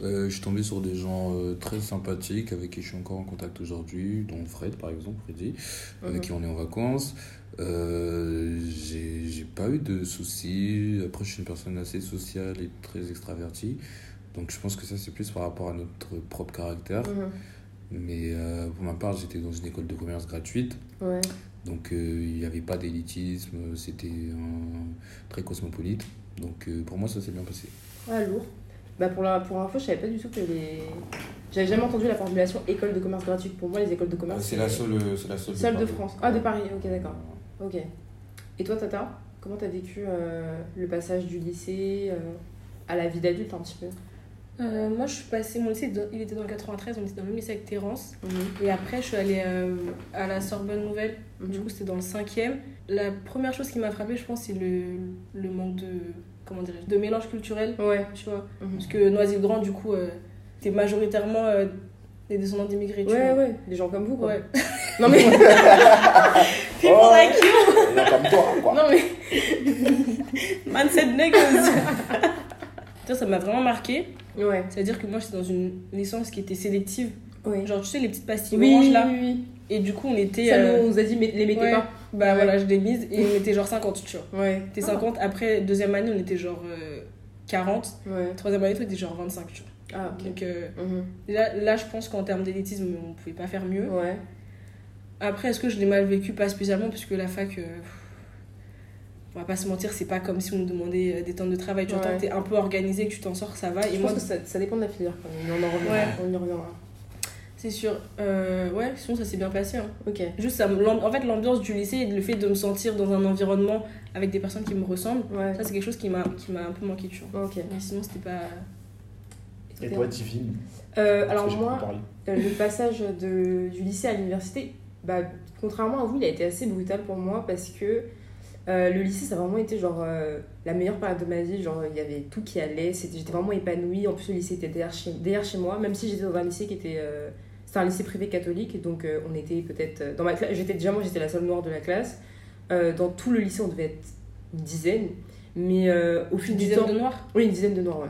Euh, je suis tombé sur des gens euh, très sympathiques avec qui je suis encore en contact aujourd'hui, dont Fred par exemple, Freddy, avec Mhm. qui on est en vacances. Euh, j'ai pas eu de soucis. Après, je suis une personne assez sociale et très extravertie. Donc, je pense que ça, c'est plus par rapport à notre propre caractère. Mhm. Mais pour ma part, j'étais dans une école de commerce gratuite. Ouais. Donc, euh, il n'y avait pas d'élitisme. C'était un- très cosmopolite. Donc, euh, pour moi, ça s'est bien passé. Ah, lourd. Bah pour, la, pour info, je savais pas du tout que les. J'avais jamais entendu la formulation école de commerce gratuite. Pour moi, les écoles de commerce. c'est la seule, c'est la seule. Seule de. France. Ah, de Paris, ok, d'accord. Ok. Et toi, Tata, comment t'as vécu euh, le passage du lycée euh, à la vie d'adulte un petit peu? Euh, moi, je suis passée, mon lycée, il était dans le 93, on était dans le même lycée avec Terence. Mhm. Et après, je suis allée euh, à la Sorbonne Nouvelle. Mhm. Du coup, c'était dans le cinquième. La première chose qui m'a frappée, je pense, c'est le, le manque de, comment dirais de mélange culturel, Ouais. tu vois. Mhm. Parce que Noisy-le-Grand, du coup, euh, c'était majoritairement des descendants d'immigrés, tu Ouais, vois. ouais, des gens comme vous, quoi. Ouais. Non, mais. People Oh. like you, Des gens comme toi, quoi. non, mais. man said niggas. Ça, m'a vraiment marqué. Ouais. C'est-à-dire que moi, j'étais dans une licence qui était sélective. Ouais. Genre, tu sais, les petites pastilles Oui, oranges là. oui, oui. Et du coup, on était. Ça, euh, nous, on nous a dit, mais les mettez ouais. pas. Bah Ouais. voilà, je l'ai mise et on était genre 50, tu vois. Ouais. T'es 50, après, deuxième année, on était genre euh, 40. Ouais. Troisième année, on était genre 25, tu vois. Ah. Donc euh, Mhm. là, là, je pense qu'en termes d'élitisme, on pouvait pas faire mieux. Ouais. Après, est-ce que je l'ai mal vécu? Pas spécialement, puisque la fac, euh, on va pas se mentir, c'est pas comme si on nous demandait euh, des temps de travail. Tu vois, Ouais. que t'es un peu organisé, que tu t'en sors, ça va. Et Je moi, pense que ça, ça dépend de la filière quand même. On en reviendra. Ouais. On y reviendra. c'est sûr. Euh, ouais, sinon, ça s'est bien passé. hein. Ok. Juste, ça me- l'am- en fait, l'ambiance du lycée et le fait de me sentir dans un environnement avec des personnes qui me ressemblent, Ouais. ça, c'est quelque chose qui m'a qui m'a un peu manqué, tu vois. Ok. Mais sinon, c'était pas. Et toi, Divine Euh, alors moi. Euh, le passage de, du lycée à l'université, bah, contrairement à vous, il a été assez brutal pour moi parce que euh, le lycée, ça a vraiment été genre euh, la meilleure période de ma vie. Genre, il y avait tout qui allait. C'était, j'étais vraiment épanouie. En plus, le lycée était derrière chez, derrière chez moi, même si j'étais dans un lycée qui était. euh, c'était un lycée privé catholique. Donc, euh, on était peut-être. Dans ma classe, j'étais déjà, moi, j'étais la seule noire de la classe. Dans tout le lycée, on devait être une dizaine. Mais au fil Une du dizaine temps. de noirs? Oui, une dizaine de noirs, ouais.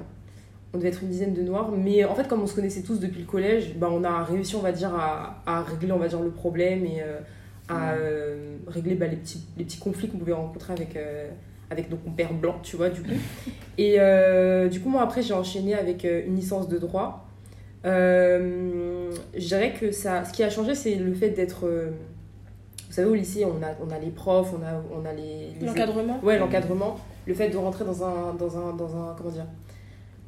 On devait être une dizaine de noirs. Mais en fait, comme on se connaissait tous depuis le collège, bah, on a réussi, on va dire, à, à régler, on va dire, le problème et à euh, régler bah, les, petits, les petits conflits qu'on pouvait rencontrer avec, euh, avec donc, mon père blanc, tu vois, du coup. Et euh, du coup, moi, après, j'ai enchaîné avec euh, une licence de droit. Je dirais que ça, ce qui a changé, c'est le fait d'être... vous savez, au lycée, on a, on a les profs, on a, on a les... les L'encadrement Ouais, l'encadrement. Le fait de rentrer dans un, dans un, dans un, comment dire,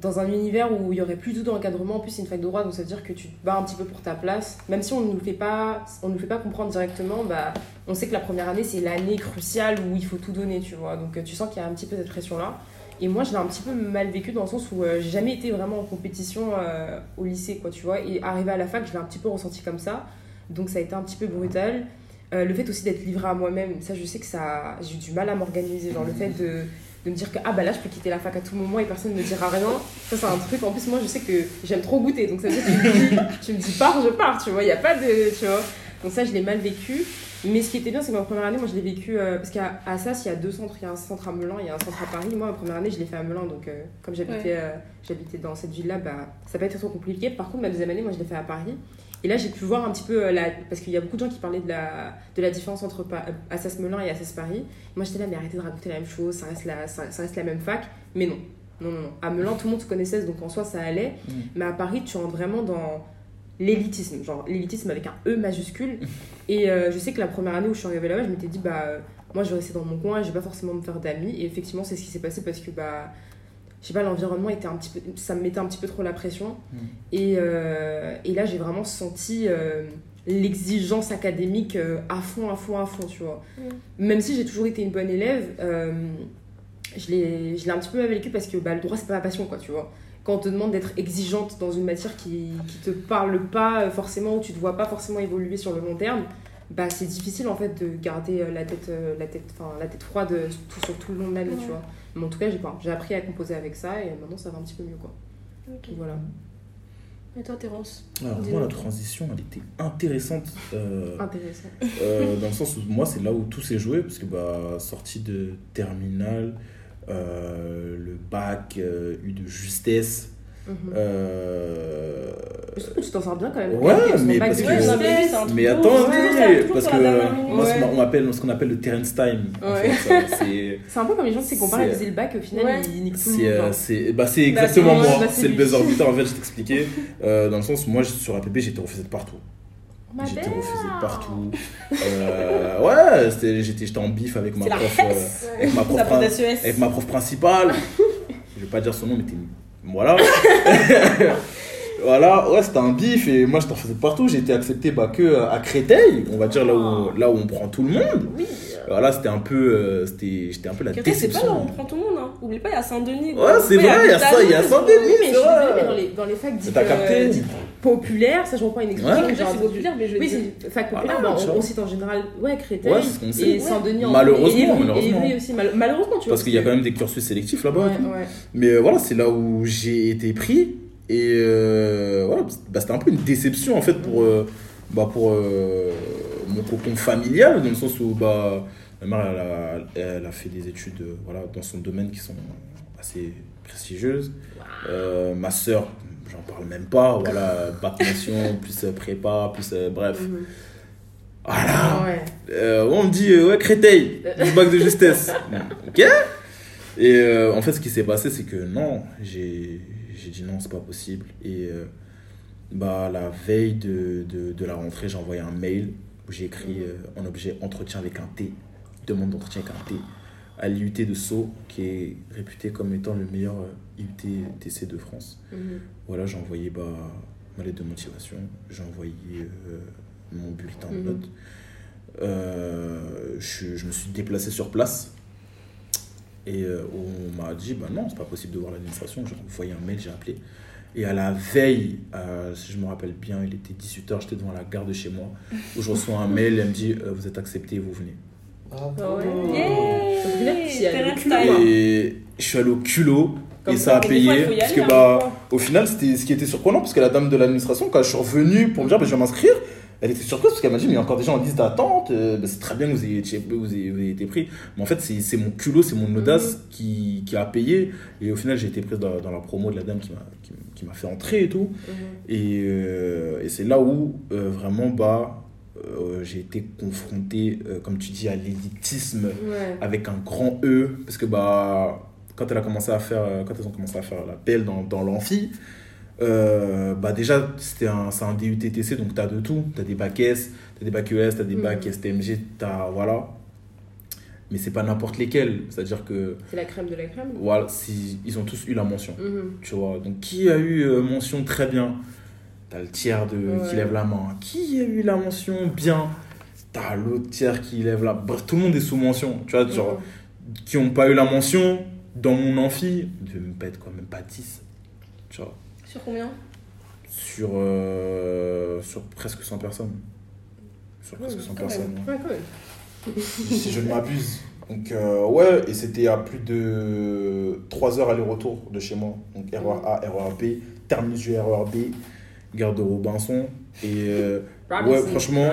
dans un univers où il y aurait plus tout d'encadrement. En plus, c'est une fac de droit, donc ça veut dire que tu te bats un petit peu pour ta place. Même si on ne nous fait pas, on nous fait pas comprendre directement, bah, on sait que la première année, c'est l'année cruciale où il faut tout donner, tu vois. Donc tu sens qu'il y a un petit peu cette pression-là. Et moi, je l'ai un petit peu mal vécu dans le sens où euh, j'ai jamais été vraiment en compétition euh, au lycée, quoi, tu vois. Et arrivé à la fac, je l'ai un petit peu ressenti comme ça. Donc ça a été un petit peu brutal. Euh, le fait aussi d'être livré à moi-même, ça, je sais que ça, j'ai du mal à m'organiser. Genre le fait de, de me dire que ah bah là, je peux quitter la fac à tout moment et personne ne me dira rien. Ça, c'est un truc. En plus, moi, je sais que j'aime trop goûter. Donc ça veut dire que tu me dis, tu me dis pars, je pars, tu vois. Il n'y a pas de. Tu vois. Donc ça, je l'ai mal vécu. Mais ce qui était bien, c'est que ma première année, moi, je l'ai vécu. euh, parce qu'à à Assas, il y a deux centres. Il y a un centre à Melun, il y a un centre à Paris. Moi, ma première année, je l'ai fait à Melun. Donc, euh, comme j'habitais euh, j'habitais dans cette ville-là, bah, ça n'a pas été trop compliqué. Par contre, ma deuxième année, moi, je l'ai fait à Paris. Et là, j'ai pu voir un petit peu euh, la. Parce qu'il y a beaucoup de gens qui parlaient de la, de la différence entre Pa- euh, Assas Melun et Assas Paris. Moi, j'étais là, mais arrêtez de raconter la même chose, ça reste la, ça, reste la même fac. Mais non. Non, non, non. À Melun, tout le monde se connaissait, donc en soi, ça allait. Mm. Mais à Paris, tu rentres vraiment dans l'élitisme. Genre, l'élitisme avec un E majuscule. Et euh, je sais que la première année où je suis arrivée là-bas, je m'étais dit, bah, euh, moi, je vais rester dans mon coin, je vais pas forcément me faire d'amis. Et effectivement, c'est ce qui s'est passé parce que, bah, je sais pas, l'environnement était un petit peu. Ça me mettait un petit peu trop la pression. Mm. Et, euh, et là, j'ai vraiment senti. euh, l'exigence académique euh, à fond, à fond, à fond, tu vois. Même si j'ai toujours été une bonne élève, euh, je l'ai je l'ai un petit peu mal vécu parce que bah, le droit, c'est pas ma passion, quoi, tu vois. Quand on te demande d'être exigeante dans une matière qui, qui te parle pas forcément, où tu te vois pas forcément évoluer sur le long terme, bah c'est difficile en fait de garder euh, la tête, euh, la tête, enfin, la tête froide euh, tout, sur tout le long de l'année, Ouais. tu vois. Mais en tout cas, j'ai. J'ai appris à composer avec ça et maintenant ça va un petit peu mieux, quoi. Voilà. Et toi, Terence Alors, moi, la transition, elle était intéressante. euh, Intéressant. euh, dans le sens où moi, c'est là où tout s'est joué, parce que, bah, sortie de terminale, euh, le bac, euh, eu de justesse. Euh, Je trouve que tu t'en sors bien quand même. Ouais, mais bac parce que- Ouais, mais Ouais, parce moi, Ouais. on m'appelle ce qu'on appelle le Terence time. c'est un peu comme les gens qui comparent C'est- à le bac, au final, Ouais. ils niquent tout le C'est monde. euh, c'est bah, c'est Bah, exactement moi, bah, c'est le buzzer beater en fait, je t'expliquais. Euh, dans le sens moi, sur APP, j'étais refusé de partout. J'étais refusé de partout. Euh, ouais, c'était- j'étais j'étais en bif avec ma prof. euh, avec ma prof, SES. avec ma prof principale. je vais pas dire son nom, mais t'es. Voilà. voilà, ouais, c'était un bif et moi, j'étais refusé de partout. J'ai été accepté bah, que à Créteil, on va dire là où, là où on prend tout le monde. Oui. Voilà, c'était un peu. euh, c'était j'étais un peu la Quelqu'un, c'est pas là où on prend tout le monde. Hein. Oublie pas, il y a Saint-Denis. Ouais, c'est vrai, il y a ça, il y a Saint-Denis. Oui, mais je suis désolée, mais dans les, dans les facs capté euh, dites populaires, ça je reprends une expression Ouais. c'est populaire, mais je Oui, dis. c'est fac populaire, Voilà, bah, on, on cite en général ouais, Créteil Ouais, et Saint-Denis en Malheureusement, malheureusement. et aussi, mal- malheureusement, tu vois. Parce qu'il y a quand même des cursus sélectifs là-bas. Mais euh, voilà, c'est là où j'ai été pris. Et euh, voilà, bah, c'était un peu une déception en fait pour, euh, bah, pour euh, mon cocon familial, dans le sens où bah, ma mère elle a, elle a fait des études euh, voilà, dans son domaine qui sont assez prestigieuses. Euh, ma soeur, j'en parle même pas, voilà, bac nation, plus euh, prépa, plus euh, bref. Mhm. Voilà, Ouais. euh, on me dit, euh, ouais, Créteil, du bac de justesse. ok Et euh, en fait, ce qui s'est passé, c'est que non, j'ai j'ai dit non, c'est pas possible. Et bah, la veille de, de, de la rentrée, j'ai envoyé un mail où j'ai écrit euh, en objet entretien avec un T, demande d'entretien avec un T, à l'IUT de Sceaux, qui est réputé comme étant le meilleur euh, IUT de France. Mhm. Voilà, j'ai envoyé bah, ma lettre de motivation, j'ai envoyé euh, mon bulletin de Mhm. notes. Euh, je, je me suis déplacé sur place et euh, on m'a dit bah non, c'est pas possible de voir l'administration. J'ai envoyé un mail, j'ai appelé. Et à la veille, euh, si je me rappelle bien, il était 18h, j'étais devant la gare de chez moi, où je reçois un mail, elle me dit Vous êtes accepté, vous venez. Ah style. plus, Et je suis allé au culot, Comme et ça a fois, payé. Parce que, hein, bah, au final, c'était ce qui était surprenant, parce que la dame de l'administration, quand je suis revenu pour me dire bah, Je vais m'inscrire, elle était surprise, parce qu'elle m'a dit Mais il y a encore des gens en liste d'attente, euh, bah, c'est très bien que vous ayez, été- vous ayez, vous ayez été pris. Mais en fait, c'est c'est mon culot, c'est mon audace qui, qui a payé. Et au final, j'ai été prise dans, dans la promo de la dame qui m'a qui, qui m'a fait entrer et tout. Mhm. Et, euh, et c'est là où euh, vraiment bah, euh, j'ai été confronté, euh, comme tu dis, à l'élitisme Ouais. avec un grand E. Parce que bah, quand, elle a commencé à faire, euh, quand elles ont commencé à faire l'appel dans, dans l'amphi, euh, bah déjà c'était un, c'est un DUTTC donc tu as de tout. Tu as des bacs S, tu as des bacs ES, tu as des Mhm. bacs STMG, t'as- voilà. Mais c'est pas n'importe lesquels. C'est-à-dire que C'est la crème de la crème. voilà, si, ils ont tous eu la mention Mhm. tu vois. Donc, qui a eu mention? Très bien T'as le tiers de, Ouais. qui lève la main. Qui a eu la mention bien? T'as l'autre tiers qui lève la... Bref, tout le monde est sous mention. Tu vois, genre, Mhm. qui n'ont pas eu la mention dans mon amphi, devait même pas être quoi, même pas 10. Tu vois, Sur combien? Sur, euh, sur presque 100 personnes. Sur presque Ouais, 100 quand personnes. si je ne m'abuse. Donc, euh, ouais, et c'était à plus de 3 heures aller-retour de chez moi. Donc, RER A, RER B, terminus du RER B, gare de Robinson. Et euh, ouais, franchement,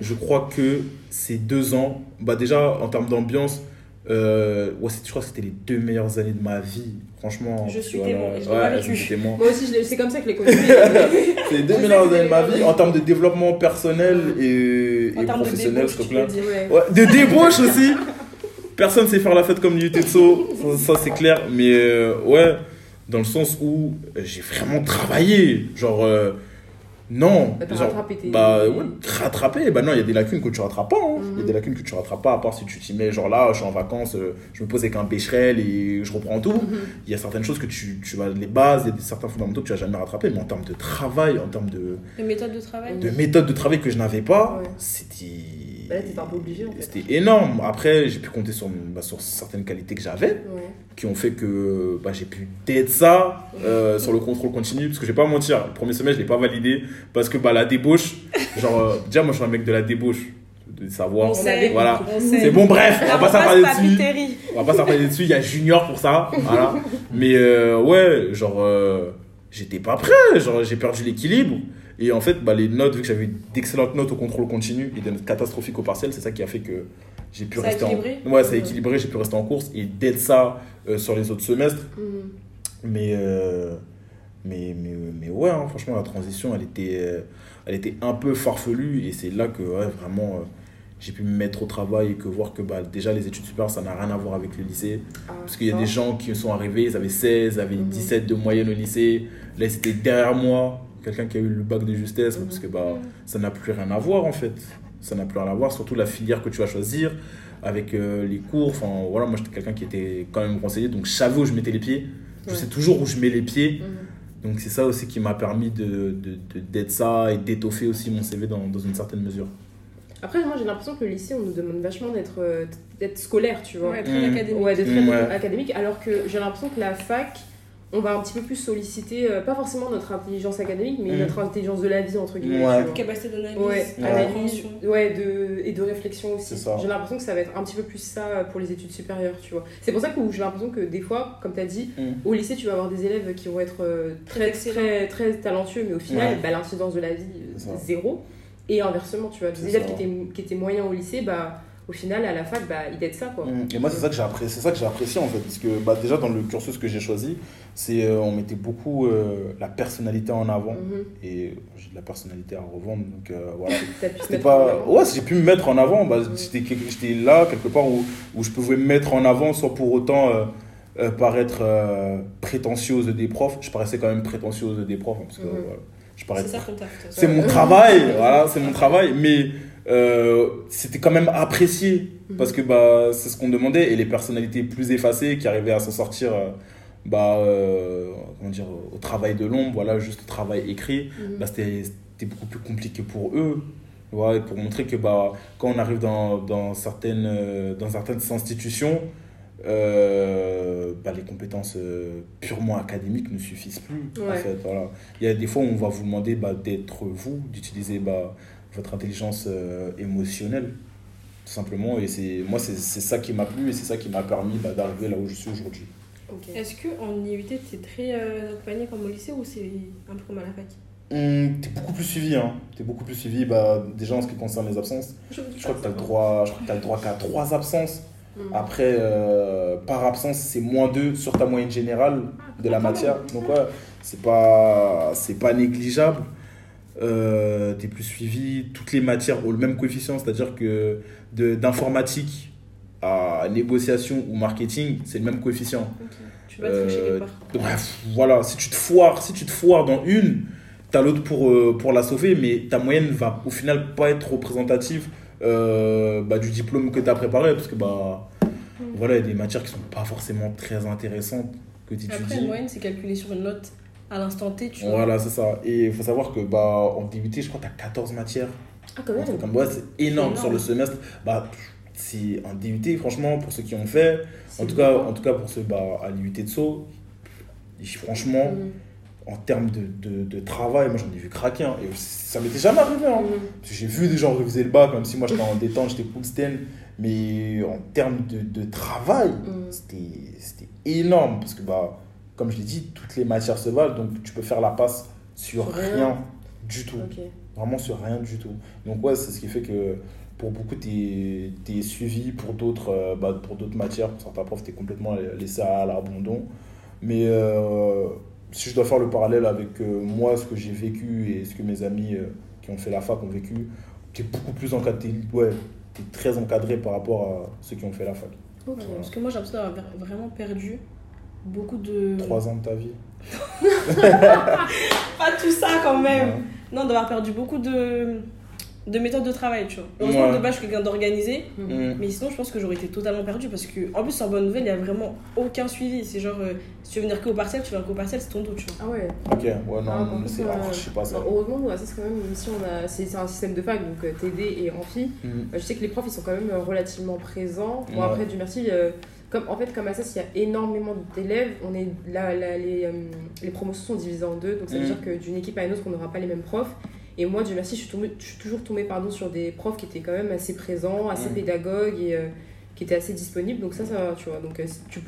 je crois que ces deux ans, bah déjà, en termes d'ambiance, euh, ouais, je crois que c'était les deux meilleures années de ma vie. Franchement. Je suis voilà. témoin, l'ai Ouais, pas je vécu. suis témoin. Moi aussi, c'est comme ça que je l'ai connu. C'est les deux meilleures années de ma vie en termes de développement personnel et, professionnel, débauche, s'il te tu plaît. veux dire. Ouais. De débauche aussi. Personne sait faire la fête comme Yutetsu, ça, ça c'est clair. Mais euh, ouais, dans le sens où euh, j'ai vraiment travaillé. Genre, euh, non. Bah, genre, rattrapé tes- Bah ouais, rattraper. Bah non, il y a des lacunes que tu rattrapes pas. hein. Il y a Mhm. des lacunes que tu rattrapes pas, à part si tu t'y mets. Genre là, je suis en vacances, euh, je me pose avec un bécherel et je reprends tout. Mhm. Il y a certaines choses que tu, tu vas, les bases, il y a des, certains fondamentaux que tu vas jamais rattraper. Mais en termes de travail, en termes de, Les méthodes de travail de méthode de travail que je n'avais pas, Ouais. c'était. Bah là, t'étais un peu obligé, en fait. C'était énorme. Après, j'ai pu compter sur, bah, sur certaines qualités que j'avais, Ouais. qui ont fait que bah, j'ai pu d'être ça euh, sur le contrôle continu. Parce que je vais pas mentir, le premier semestre, je l'ai pas validé. Parce que bah, la débauche, genre, euh, déjà, moi, je suis un mec de la débauche, de savoir. On sait, Voilà. on sait. C'est bon, bref, on va pas s'attarder dessus. On va pas s'attarder dessus, il y a Junior pour ça. Voilà. Mais euh, ouais, genre, euh, j'étais pas prêt. Genre, j'ai perdu l'équilibre. Et en fait, bah, les notes, vu que j'avais d'excellentes notes au contrôle continu et des notes catastrophiques au partiel, c'est ça qui a fait que j'ai pu Ça rester équilibré en. Ouais, Ouais. équilibré, j'ai pu rester en course et d'être ça euh, sur les autres semestres. Mhm. Mais, euh, mais, mais, mais ouais, hein, franchement, la transition, elle était, euh, elle était un peu farfelue. Et c'est là que ouais, vraiment, j'ai pu me mettre au travail et que voir que bah, déjà les études supérieures, ça n'a rien à voir avec le lycée. Ah, Parce qu'il y a des gens qui sont arrivés, ils avaient 16, ils avaient Mhm. 17 de moyenne au lycée. Là, c'était derrière moi, quelqu'un qui a eu le bac de justesse, Mhm. parce que bah, ça n'a plus rien à voir en fait. Ça n'a plus rien à voir, surtout la filière que tu vas choisir, avec euh, les cours. Enfin, voilà, moi j'étais quelqu'un qui était quand même conseillé, donc je savais où je mettais les pieds. Je Ouais. sais toujours où je mets les pieds. Mhm. Donc c'est ça aussi qui m'a permis de, de, de- d'être ça et d'étoffer aussi mon CV dans, dans une certaine mesure. Après, moi, j'ai l'impression que le lycée, on nous demande vachement d'être euh, d'être scolaire, tu vois. Ouais, très Mhm. académique. Ouais, d'être Mm, ouais. académique, alors que j'ai l'impression que la fac, on va un petit peu plus solliciter, euh, pas forcément notre intelligence académique, mais Mm. notre intelligence de la vie, entre guillemets. Ouais. Capacité d'analyse, Ouais, Ouais. analyse, compréhension. ouais, de, et de réflexion aussi. C'est ça. J'ai l'impression que ça va être un petit peu plus ça pour les études supérieures, tu vois. C'est pour ça que j'ai l'impression que des fois, comme tu as dit, Mm. au lycée, tu vas avoir des élèves qui vont être euh, Très très, très, très talentueux, mais au final, Ouais. bah, l'incidence de la vie, euh, zéro. Et inversement, tu vois, des élèves qui étaient, qui étaient moyens au lycée, bah, au final, à la fac, bah, ils aident ça, quoi. Et moi, c'est ça que j'ai apprécié, c'est ça que j'ai apprécié en fait, parce que bah, déjà dans le cursus que j'ai choisi, c'est euh, on mettait beaucoup euh, la personnalité en avant Mhm. et j'ai de la personnalité à revendre, donc euh, voilà. C'était pas, ouais, j'ai pu me mettre en avant, bah, j'étais quelque- j'étais là quelque part où, où je pouvais me mettre en avant sans pour autant euh, euh, paraître euh, prétentieuse des profs. Je paraissais quand même prétentieuse des profs hein, parce que Mhm. voilà, je paraissais c'est mon travail, voilà, c'est mon travail, mais euh, c'était quand même apprécié Mhm. parce que bah, c'est ce qu'on demandait et les personnalités plus effacées qui arrivaient à s'en sortir euh, bah, euh, comment dire, au travail de l'ombre, voilà, juste au travail écrit, Mhm. bah, c'était beaucoup plus compliqué pour eux. Ouais, pour montrer que bah, quand on arrive dans, dans, certaines, dans certaines institutions, euh, bah, les compétences euh, purement académiques ne suffisent plus. En fait, voilà. Il y a des fois où on va vous demander bah, d'être vous, d'utiliser bah, votre intelligence euh, émotionnelle, tout simplement. Et c'est, moi, c'est, c'est ça qui m'a plu et c'est ça qui m'a permis bah, d'arriver là où je suis aujourd'hui. Est-ce qu'en IUT, t'es très euh, accompagné comme au lycée ou c'est un peu comme à la fac? Hum, t'es beaucoup plus suivi, hein. T'es beaucoup plus suivi, bah, déjà en ce qui concerne les absences. Je crois que t'as le droit, je crois que t'as le droit qu'à trois absences. Mm. Après, euh, par absence, c'est moins 2 sur ta moyenne générale de la matière. Donc, ouais, c'est pas, c'est pas négligeable. Euh, t'es plus suivi. Toutes les matières ont le même coefficient, c'est-à-dire que d'informatique à négociation ou marketing, c'est le même coefficient. Tu vas Euh, quelque part. Bref, voilà, si tu te foires, si tu te foires dans une, t'as l'autre pour, euh, pour la sauver, mais ta moyenne va au final pas être représentative euh, bah, du diplôme que tu as préparé, parce que bah, voilà, il y a des matières qui sont pas forcément très intéressantes que tu Après, une moyenne, c'est calculé sur une note à l'instant T, tu vois. Voilà, c'est ça. Et il faut savoir que bah, en DUT, je crois que tu as 14 matières. Ah, quand même. comme ouais, c'est énorme C'est sur le énorme. semestre. Bah, c'est un DUT, franchement, pour ceux qui ont fait. En tout, cas, en tout cas, pour ceux bah, à l'IUT de Sceaux, franchement, Mm. en termes de, de, de travail, moi j'en ai vu craquer. hein. et ça m'était jamais arrivé. hein. Mm. Parce que j'ai vu des gens réviser le bac, même si moi j'étais en détente, j'étais stand. Mais en termes de, de travail, Mm. c'était c'était énorme. Parce que, bah, comme je l'ai dit, toutes les matières se valent. Donc tu peux faire la passe sur Sur rien. rien. du tout. Vraiment sur rien du tout. Donc, ouais, c'est ce qui fait que pour beaucoup, tu es, suivi. Pour d'autres euh, bah, pour d'autres matières, pour certains profs, tu es complètement laissé à l'abandon. Mais euh, si je dois faire le parallèle avec euh, moi, ce que j'ai vécu et ce que mes amis euh, qui ont fait la fac ont vécu, tu es beaucoup plus encadré. Ouais, tu es très encadré par rapport à ceux qui ont fait la fac. Ok. Parce que moi, j'ai l'impression d'avoir vraiment perdu beaucoup de. Trois ans de ta vie. Pas tout ça quand même. Ouais. Non, d'avoir perdu beaucoup de, de méthodes de travail, tu vois. Heureusement, Ouais. de base, je suis quelqu'un d'organisé. Mm. Mais sinon, je pense que j'aurais été totalement perdue parce que, en plus, en bonne nouvelle, il n'y a vraiment aucun suivi. C'est genre, euh, si tu veux venir que au partiel, tu viens qu'au partiel, c'est ton dos, tu vois. Ah ouais. Ok, ouais, non, Ah, mais c'est. ah, euh, je sais pas ça. Non, heureusement, ouais, ça c'est quand même, même si on a, c'est c'est un système de fac, donc euh, TD et Amphi. Mm. Euh, Je sais que les profs ils sont quand même relativement présents. Bon Ouais. après du merci, euh, comme en fait comme à ça il y a énormément d'élèves, on est là, là, les, euh, les promotions sont divisées en deux, donc ça veut Mm. dire que d'une équipe à une autre on n'aura pas les mêmes profs. Et moi du merci je suis, tombée, je suis toujours tombée pardon sur des profs qui étaient quand même assez présents, assez Mm. pédagogues et euh, qui étaient assez disponibles. Donc ça ça va, tu vois. Donc euh, tu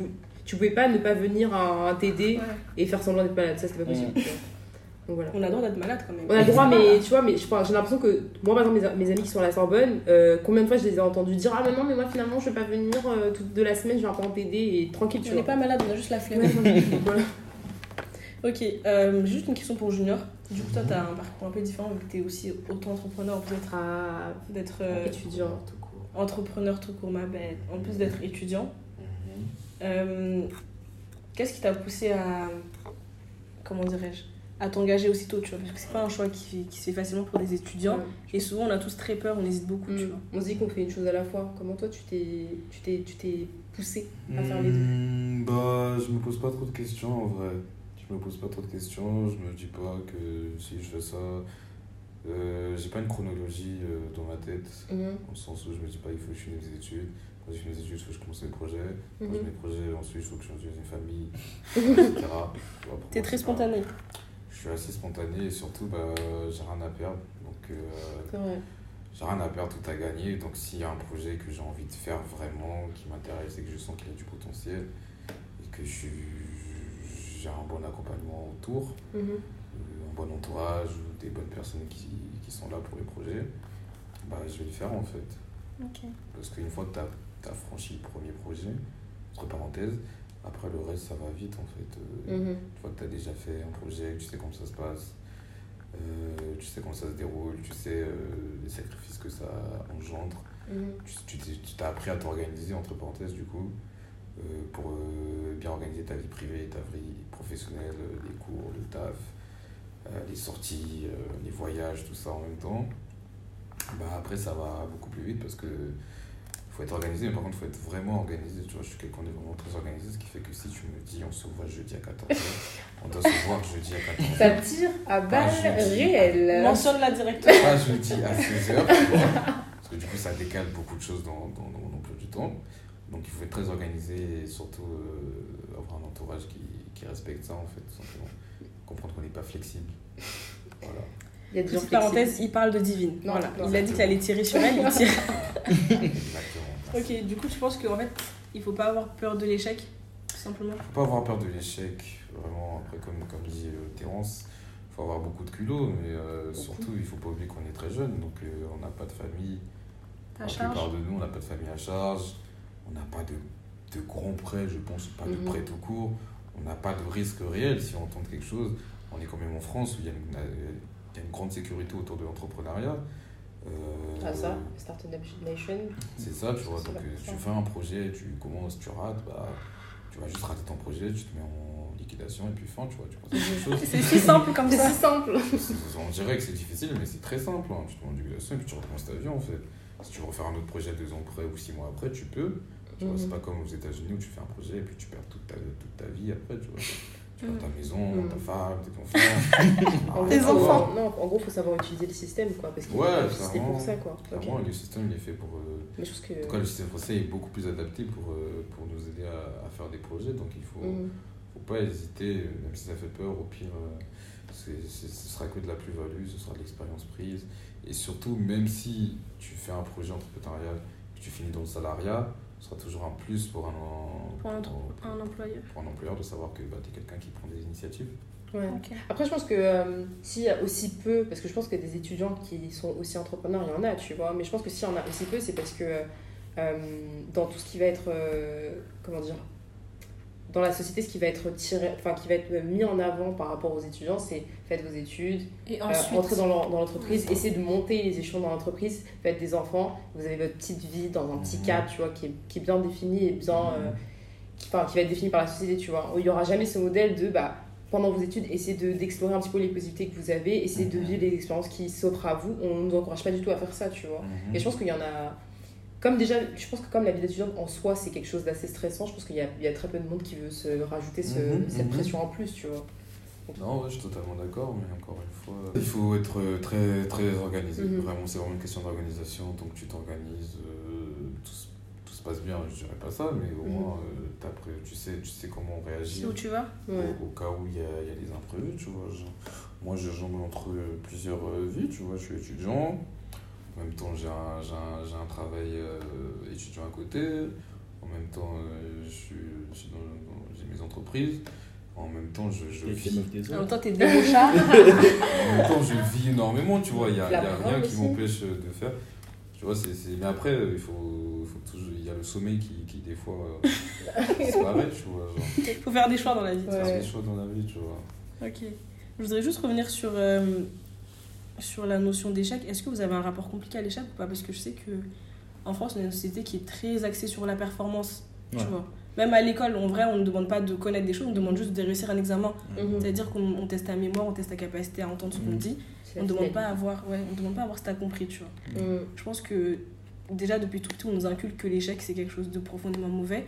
tu pouvais pas ne pas venir à un TD Ouais. et faire semblant d'être malade, ça c'était pas possible. Mm. Tu vois. Donc voilà. On a le droit d'être malade quand même. On a le droit, mais tu vois, mais j'ai l'impression que moi, par exemple, mes, mes amis qui sont à la Sorbonne, euh, combien de fois je les ai entendus dire Ah, mais non, mais moi finalement, je vais pas venir euh, toute de la semaine, je vais un peu en TD et tranquille, tu On n'est vois. pas malade, on a juste la flemme. Ouais, voilà. Ok, euh, juste une question pour Junior. Du coup, toi, tu as un parcours un peu différent, vu que tu es aussi auto-entrepreneur, en plus d'être- Ah, d'être euh, étudiant. Tout court. entrepreneur tout court, ma belle, en plus d'être étudiant. Mhm. Euh, Qu'est-ce qui t'a poussé à. Comment dirais-je À t'engager aussitôt, tu vois Parce que c'est pas un choix qui, qui se fait facilement pour des étudiants. Ouais. Et souvent, on a tous très peur, on hésite beaucoup, tu Mm. vois. On se dit qu'on fait une chose à la fois. Comment toi, tu t'es tu t'es tu t'es poussé à faire les deux Hmm, Bah, je me pose pas trop de questions en vrai. Je me pose pas trop de questions. Je me dis pas que si je fais ça, euh, j'ai pas une chronologie euh, dans ma tête. Dans le sens où je me dis pas il faut que je finisse mes études. Quand je finis mes études, il faut que je commence mes projets. Quand je mes projets, ensuite il faut que je construise une famille, etc. Tu vois, pour T'es très spontané. Je suis assez spontané et surtout, bah, j'ai rien à perdre. Donc, euh, j'ai rien à perdre, tout à gagner. Donc, s'il y a un projet que j'ai envie de faire vraiment, qui m'intéresse et que je sens qu'il y a du potentiel, et que je j'ai un bon accompagnement autour, Mhm. euh, un bon entourage ou des bonnes personnes qui, qui sont là pour les projets, bah, je vais le faire en fait. Parce qu'une fois que tu as, franchi le premier projet, entre parenthèses, après le reste ça va vite en fait. Euh, Mhm. Une fois que tu as déjà fait un projet, tu sais comment ça se passe, euh, tu sais comment ça se déroule, tu sais euh, les sacrifices que ça engendre. Mhm. Tu tu tu t'as appris à t'organiser, entre parenthèses, du coup, euh, pour euh, bien organiser ta vie privée, ta vie professionnelle, euh, les cours, le taf, euh, les sorties, euh, les voyages, tout ça en même temps. Bah, après, ça va beaucoup plus vite parce que faut être organisé, mais par contre, il faut être vraiment organisé. Tu vois, je suis quelqu'un de vraiment très organisé, ce qui fait que si tu me dis on se voit jeudi à 14h, on doit se voir jeudi à 14h. Ça tire à dis. réelles. Mentionne-la directement. Pas jeudi à 16h, tu vois, parce que du coup ça décale beaucoup de choses dans, dans, dans mon emploi du temps. Donc il faut être très organisé et surtout euh, avoir un entourage qui, qui respecte ça en fait, tout simplement. Comprendre qu'on n'est pas flexible. Voilà. Il y a des gens Petite parenthèse, flexibles. il parle de Divine. Non, voilà. non. il a dit qu'il allait tirer sur elle, il tire. Ok, du coup, tu penses qu'en fait, il faut pas avoir peur de l'échec, tout simplement faut pas avoir peur de l'échec, vraiment. Après, comme, comme dit euh, Terence, il faut avoir beaucoup de culot, mais euh, surtout, il faut pas oublier qu'on est très jeune, donc euh, on n'a pas de famille. La charge plupart de nous, on n'a pas de famille à charge, on n'a pas de, de grands prêts, je pense, pas de Mhm. prêts tout court, on n'a pas de risque réel si on tente quelque chose. On est quand même en France où il y a une, il y a une grande sécurité autour de l'entrepreneuriat. Euh, Ah ça, Startup Nation. c'est ça, tu vois. C'est Donc, euh, tu fais un projet, tu commences, tu rates, bah, tu vas juste rater ton projet, tu te mets en liquidation et puis fin, tu vois. Tu penses à. C'est si simple comme C'est ça. si simple. C'est- On dirait que c'est difficile, mais c'est très simple. hein. Tu te mets en liquidation et puis tu recommences ta vie en fait. Si tu veux refaire un autre projet deux ans après ou six mois après, tu peux. Tu vois, Mhm. c'est pas comme aux États-Unis où tu fais un projet et puis tu perds toute ta, toute ta vie après. Tu vois. Perds ta maison, Mhm. ta femme, tes enfants. En Tes enfants. Non, en gros, faut savoir utiliser le système, quoi. Parce qu'il Ouais, est ajusté clairement. pour ça, quoi. Le système il est fait pour. euh, Mais je pense que. En tout cas, le système français est beaucoup plus adapté pour, euh, pour nous aider à, à faire des projets. Donc il faut, Mhm. faut pas hésiter, même si ça fait peur, au pire, euh, c'est- c'est- ce sera que de la plus-value, ce sera de l'expérience prise. Et surtout, même si tu fais un projet entrepreneurial, que tu finis dans le salariat, ce sera toujours un plus pour un, Pour un, pour- un employeur. pour un employeur de savoir que bah, tu es quelqu'un qui prend des initiatives. Ouais. Ok. Après, je pense que euh, s'il y a aussi peu, parce que je pense que des étudiants qui sont aussi entrepreneurs, il y en a, tu vois, mais je pense que s'il y en a aussi peu, c'est parce que euh, dans tout ce qui va être, euh, comment dire, dans la société, ce qui va être tiré, enfin, qui va être mis en avant par rapport aux étudiants, c'est faites vos études, Et euh, entrez dans l'en- dans l'entreprise, essayez de monter les échelons dans l'entreprise, faites des enfants, vous avez votre petite vie dans un petit Mhm. cadre, tu vois, qui est, qui est bien défini et bien, euh, qui, enfin, qui va être défini par la société, tu vois. Où il n'y aura jamais ce modèle de, bah, pendant vos études, essayez de- d'explorer un petit peu les possibilités que vous avez, essayez de Mhm. vivre les expériences qui s'offrent à vous. On ne nous encourage pas du tout à faire ça, tu vois. Mhm. Et je pense qu'il y en a. Comme déjà, je pense que comme la vie d'étudiante en soi, c'est quelque chose d'assez stressant, je pense qu'il y a, il y a très peu de monde qui veut se rajouter ce- Mhm, cette mhm. pression en plus, tu vois. Non, ouais, je suis totalement d'accord, mais encore une fois, il faut être euh, très, très organisé. Mhm. Vraiment, c'est vraiment une question d'organisation. Donc, tu t'organises, euh, tout, se- tout se passe bien, je dirais pas ça, mais au moins, euh, pré- tu, sais, tu sais comment c'est réagir où tu vas Ouais. au, au cas où il y a, il y a des imprévus, tu vois. Genre, moi, je jongle entre euh, plusieurs euh, vies, tu vois. Je suis étudiant, en même temps, j'ai un, j'ai un, j'ai un travail euh, étudiant à côté, en même temps, euh, je suis, je suis dans, dans- j'ai mes entreprises. En même temps, je, je vis En même temps, t'es débauchard. en même temps, je vis énormément, tu vois. Il n'y a, il y a rien qui m'empêche de faire. Tu vois, c'est, c'est- mais après, il faut, il faut toujours. Il y a le sommeil qui, qui des fois, euh, disparaît, tu vois. Genre, faut faire des choix dans la vie. Ouais. faire des choix dans la vie, tu vois. Ok. Je voudrais juste revenir sur, euh, sur la notion d'échec. Est-ce que vous avez un rapport compliqué à l'échec ou pas? Parce que je sais que en France, on est une société qui est très axée sur la performance. Tu vois. Même à l'école, en vrai, on ne demande pas de connaître des choses, on demande juste de réussir un examen. Mhm. C'est-à-dire qu'on on teste ta mémoire, on teste ta capacité à entendre ce qu'on Mhm. dit. On ne demande pas à voir, ouais, on demande pas à voir si t'as compris, tu vois. Mhm. Je pense que déjà depuis tout petit, on nous inculque que l'échec c'est quelque chose de profondément mauvais.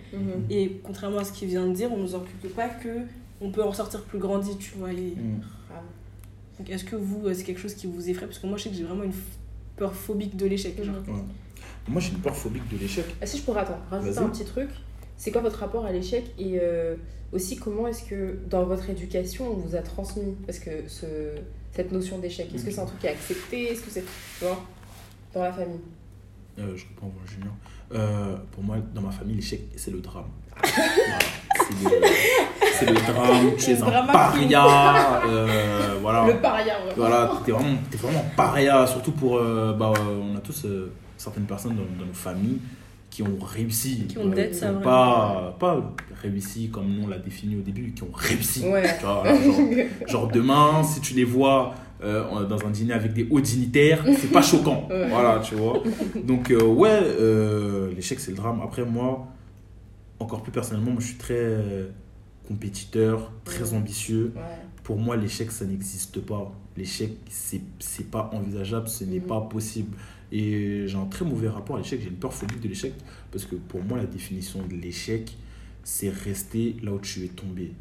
Et contrairement à ce qu'il vient de dire, on nous inculque pas que on peut en sortir plus grandi, tu vois. Et-. Donc est-ce que vous, euh, c'est quelque chose qui vous effraie? Parce que moi, je sais que j'ai vraiment une peur phobique de l'échec. genre. Ouais. Moi, j'ai une peur phobique de l'échec. Ah, si je pourrais attendre, rajouter Vas-y. un petit truc. C'est quoi votre rapport à l'échec? Et euh, aussi comment est-ce que dans votre éducation on vous a transmis? Parce que ce, cette notion d'échec Est-ce que c'est un truc qui est accepté? Est-ce que c'est tu vois, dans la famille? Euh, je reprends junior. Euh, pour moi, dans ma famille, l'échec, c'est le drame. Voilà. C'est le, drame. Tu es un paria. euh, voilà. Le paria. Voilà, t'es vraiment, t'es vraiment paria, surtout pour. euh, bah, euh, on a tous euh, certaines personnes dans, dans nos familles qui ont réussi. Qui ont d'être, ça, pas, pas réussi comme nous on l'a défini au début, qui ont réussi. Ouais. Tu vois, voilà, genre, genre demain, si tu les vois dans un dîner avec des hauts dignitaires, c'est pas choquant. Ouais. Voilà, tu vois. Donc, ouais, l'échec, c'est le drame. Après, moi, encore plus personnellement, moi, je suis très euh, compétiteur, très Ouais. ambitieux. Ouais. Pour moi, l'échec, ça n'existe pas. L'échec, c'est pas envisageable, ce n'est Mhm. pas possible. Et j'ai un très mauvais rapport à l'échec, j'ai une peur phobique de l'échec, parce que pour moi, la définition de l'échec, c'est rester là où tu es tombé.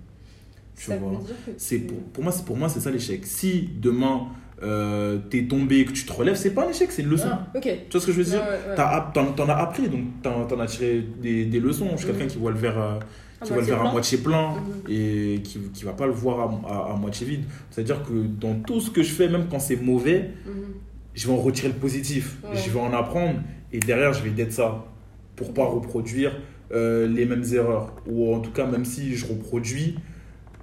Tu Ça vois? c'est tu- pour, pour moi c'est pour moi c'est ça l'échec si demain euh, t'es tombé, que tu te relèves, c'est pas un échec, c'est une leçon. Ah. Tu vois ce que je veux dire Ouais, ouais, T'en as appris, donc t'en as tiré des, des leçons. Je suis quelqu'un Mhm. qui voit le verre, euh, À qui voit le moitié verre à plein. moitié plein Mhm. et qui, qui va pas le voir à, à- à moitié vide. C'est-à-dire que dans tout ce que je fais, même quand c'est mauvais, Mhm. je vais en retirer le positif. Ouais. Je vais en apprendre et derrière, je vais d'être ça pour pas reproduire euh, les mêmes erreurs. Ou en tout cas, même si je reproduis,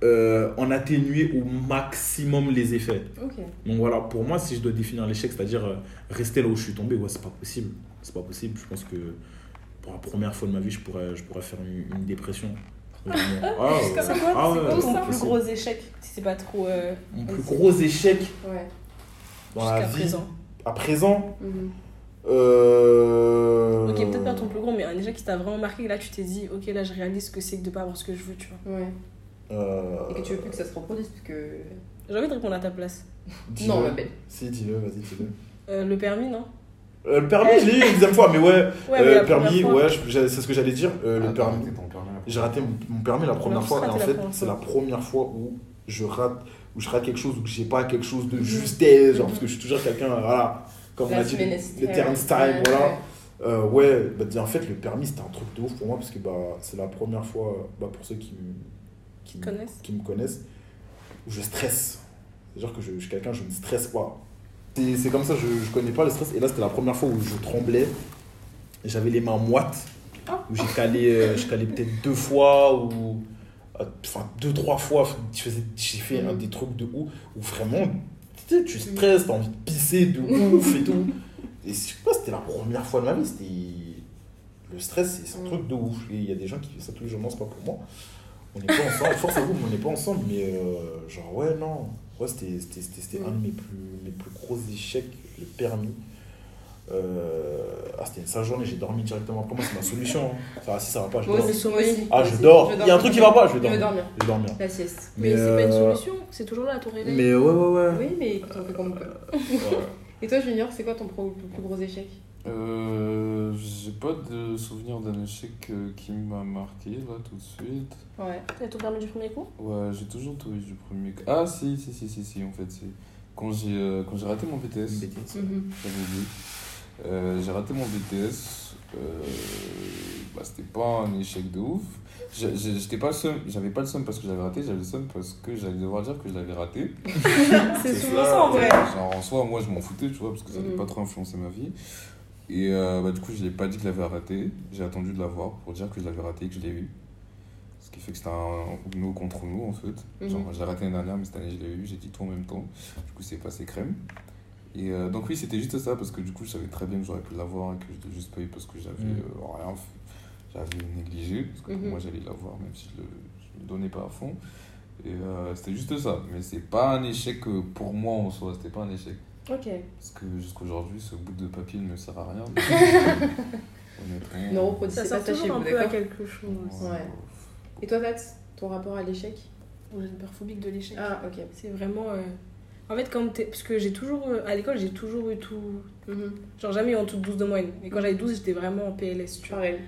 euh, en atténuer au maximum les effets. Donc voilà, pour moi, si je dois définir l'échec, c'est-à-dire euh, rester là où je suis tombé, ouais, c'est pas possible. C'est pas possible. Je pense que pour la première fois de ma vie, je pourrais, je pourrais faire une, une dépression. Vraiment. Ah, ouais. C'est Ah ouais, quoi ton plus gros échec Si c'est pas trop. euh, Mon plus gros échec Ouais. dans la jusqu'à vie présent. à présent. Mhm. Euh... Ok, peut-être pas ton plus gros, mais un échec qui t'a vraiment marqué. Là, tu t'es dit, ok, là, je réalise que c'est que de pas avoir ce que je veux, tu vois. Ouais. Euh... Et que tu veux plus que ça se reproduise, parce que. J'ai envie de répondre à ta place. Non, ma belle. Si, dis-le, vas-y, dis-le. Euh, le permis, non? Euh, le permis, je l'ai eu une deuxième fois, mais ouais. Ouais, euh, la le permis, fois- ouais, c'est ce que j'allais dire. euh, le permis. là. J'ai raté mon, mon permis la première fois, et en la fait, c'est la première fois où je rate, où je rate quelque chose, où j'ai pas quelque chose de justesse, genre, parce que je suis toujours quelqu'un, voilà, comme on a dit, le terrain style, voilà. Euh, ouais, bah, en fait, le permis, c'était un truc de ouf pour moi, parce que bah, c'est la première fois, bah, pour ceux qui qui, me- Connaissent. qui me connaissent, où je stresse. C'est-à-dire que je, je suis quelqu'un, je ne stresse pas. C'est comme ça, je ne connais pas le stress. Et là, c'était la première fois où je tremblais. J'avais les mains moites. Où j'ai calé, euh, calé peut-être deux fois, ou. euh, Enfin, deux, trois fois. J'ai fait des trucs de ouf. Où vraiment, tu sais, tu stresses, t'as envie de pisser de ouf et tout. Et je sais pas, c'était la première fois de ma vie. C'était. Le stress, c'est un Mhm. truc de ouf. Et il y a des gens qui font ça tous les jours. Non, c'est pas pour moi. On n'est pas ensemble. Force à vous, mais on n'est pas ensemble. Mais euh, genre, ouais, non. Ouais, c'était un de mes plus, mes plus gros échecs, le permis. Euh, Ah, c'était une sale journée, j'ai dormi directement. Après, moi, c'est ma solution. hein. Si ça va pas, je Moi dors. sommeil. Ah, moi je dors. Il y a un truc qui va pas, je vais Je vais dormir. dormir. Je vais dormir. La sieste. Mais, c'est pas une euh, solution, c'est toujours là à ton réveil. Mais ouais, ouais, ouais. Oui, mais écoute, on fait comme. Ouais. Et toi, Junior, c'est quoi ton plus gros échec? Euh, j'ai pas de souvenir d'un échec euh, qui m'a marqué là tout de suite. Ouais. T'as ton permis du premier coup? Ouais, j'ai toujours tout eu du premier. coup. Ah si, si, si, si, si, en fait, c'est quand j'ai euh, quand j'ai raté mon BTS. Mhm. j'avais oublié. Euh, j'ai raté mon BTS. Euh, bah, c'était pas un échec de ouf. J'étais pas le seum, j'avais pas le seum parce que j'avais raté, j'avais le seum parce que j'allais devoir dire que je l'avais raté. C'est C'est souvent ça, ça en vrai. Genre en soi, moi je m'en foutais, tu vois, parce que ça n'avait Mhm. pas trop influencé ma vie. Et euh, bah, du coup, je l'ai pas dit que je l'avais raté. J'ai attendu de l'avoir pour dire que je l'avais raté et que je l'ai eu. Ce qui fait que c'était un nous contre nous en fait. Genre, Mhm. j'ai raté l'année dernière, mais cette année je l'ai eu, j'ai dit tout en même temps. Du coup, c'est passé crème. Et euh, donc, oui, c'était juste ça parce que du coup, je savais très bien que j'aurais pu l'avoir et que je l'ai juste pas eu parce que j'avais euh, rien fait. J'avais négligé parce que pour Mhm. moi, j'allais l'avoir même si je le, je le donnais pas à fond. Et c'était juste ça. Mais c'est pas un échec pour moi en soi, c'était pas un échec. Ok. Parce que jusqu'aujourd'hui, ce bout de papier ne me sert à rien. Honnêtement. Ne reproduisez Ça chez toujours un peu à quelque chose. Ouais. Et toi, Tats, ton rapport à l'échec? J'ai une peur phobique de l'échec. Ah, ok. C'est vraiment. euh, En fait, quand t'es. Parce que j'ai toujours. euh, À l'école, j'ai toujours eu tout. Mhm. Genre, jamais eu en tout 12 de moyenne. Et quand j'avais 12, j'étais vraiment en PLS, tu vois. Pareil.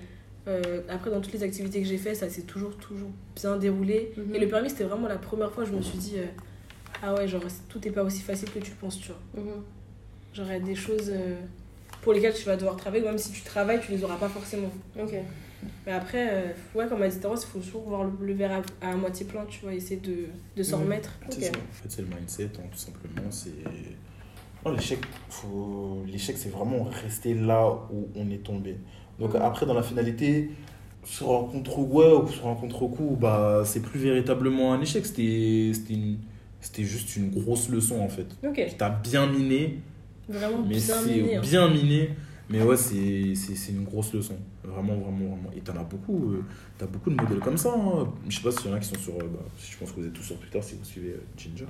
Euh, après, dans toutes les activités que j'ai fait, ça s'est toujours, toujours bien déroulé. Mhm. Et le permis, c'était vraiment la première fois où je me suis dit. euh, Ah ouais, genre, tout n'est pas aussi facile que tu penses, tu vois. Mhm. Genre, il y a des choses euh, pour lesquelles tu vas devoir travailler. Même si tu travailles, tu les auras pas forcément. Ok. Mais après, euh, ouais, comme a dit Taros, il faut toujours voir le, le verre à, à moitié plein, tu vois, essayer de, de s'en Mhm. remettre. C'est Ok. ça. En fait, c'est le mindset, hein, tout simplement. C'est. Non, l'échec, faut... l'échec, c'est vraiment rester là où on est tombé. Donc, Mhm. après, dans la finalité, sur un contre-ouais ou sur un contre-coup, bah, c'est plus véritablement un échec. C'était, c'était, une... c'était juste une grosse leçon, en fait. Ok. Qui t'a bien miné, Vraiment mais bien c'est miné. hein. bien miné. Mais ouais, c'est, c'est, c'est une grosse leçon. Vraiment, vraiment, vraiment. Et t'en as beaucoup. euh, t'as beaucoup de modèles comme ça. hein. Je sais pas s'il y en a qui sont sur. euh, bah, je pense que vous êtes tous sur Twitter si vous suivez euh, Ginger.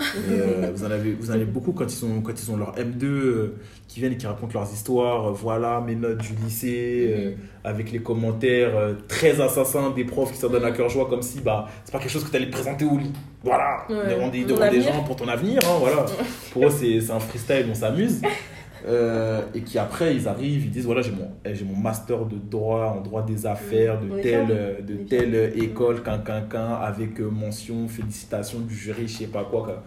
Euh, vous, en avez, vous en avez beaucoup quand ils, sont, quand ils ont leur M2 euh, qui viennent et qui racontent leurs histoires. euh, voilà mes notes du lycée, euh, avec les commentaires euh, très assassins des profs qui s'en donnent à cœur joie, comme si bah, c'est pas quelque chose que tu allais présenter au lit. Voilà, Ouais. devant des, devant des gens pour ton avenir. hein, voilà. Pour eux, c'est c'est un freestyle, on s'amuse. Euh, et qui après ils arrivent ils disent voilà j'ai mon eh, j'ai mon master de droit en droit des affaires de telle fiers. euh, de est telle école avec euh, mention félicitations du jury je sais pas quoi quoi.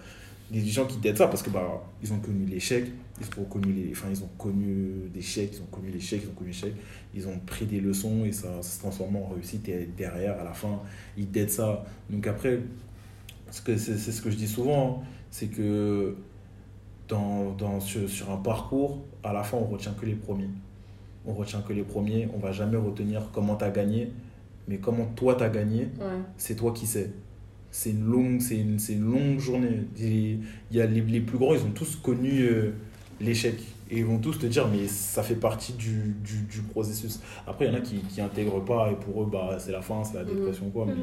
des gens qui t'aident ça parce que bah ils ont connu l'échec ils ont connu les enfin ils ont connu des chèques ils ont connu l'échec ils ont connu l'échec ils ont pris des leçons et ça, ça se transforme en réussite et derrière à la fin ils t'aident ça donc après ce que c'est c'est ce que je dis souvent hein, c'est que dans, dans sur, sur un parcours à la fin on retient que les premiers on retient que les premiers on va jamais retenir comment tu as gagné mais comment toi tu as gagné Ouais. c'est toi qui sais. C'est une longue, c'est une, une longue journée. Il y a les, les plus grands, ils ont tous connu euh, l'échec. Et ils vont tous te dire, mais ça fait partie du, du, du processus. Après, il y en a qui qui intègrent pas, et pour eux, bah, c'est la fin, c'est la dépression, quoi. Mais...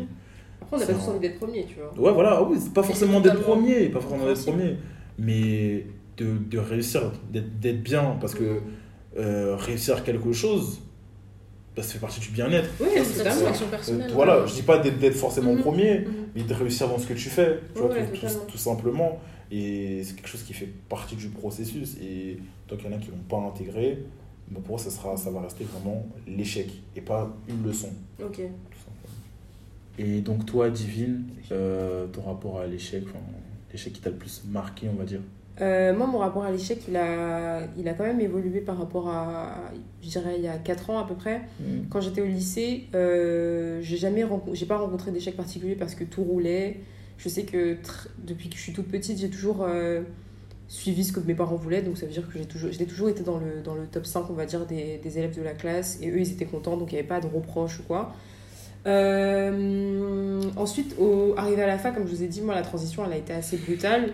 Après, on n'a pas tous envie d'être premier, tu vois. Ouais, voilà, ah oui, pas forcément d'être premier, pas forcément d'être premier, mais de, de réussir, d'être bien. Parce que euh, réussir quelque chose, bah, ça fait partie du bien-être. Oui, C'est une totalement. satisfaction Euh, personnelle. voilà, je dis pas d'être forcément Mhm. premier, Mhm. mais de réussir dans ce que tu fais, tu vois, Ouais, tout, tout- totalement. tout simplement. Et c'est quelque chose qui fait partie du processus. Et tant qu'il y en a qui vont pas intégrer, bah, pour eux, ça, sera, ça va rester vraiment l'échec et pas une leçon. Ok. Et donc, toi, Divine, euh, ton rapport à l'échec, l'échec qui t'a le plus marqué, on va dire Euh, moi, mon rapport à l'échec, il a, il a quand même évolué par rapport à, je dirais, il y a 4 ans à peu près. Quand j'étais au lycée, euh, j'ai jamais j'ai pas rencontré d'échec particulier parce que tout roulait. Je sais que depuis que je suis toute petite, j'ai toujours euh, suivi ce que mes parents voulaient. Donc ça veut dire que j'ai toujours, j'ai toujours été dans le, dans le top 5, on va dire, des, des élèves de la classe. Et eux, ils étaient contents, donc il n'y avait pas de reproches ou quoi. Euh, ensuite, au, arrivé à la fac, comme je vous ai dit, moi, la transition, elle a été assez brutale.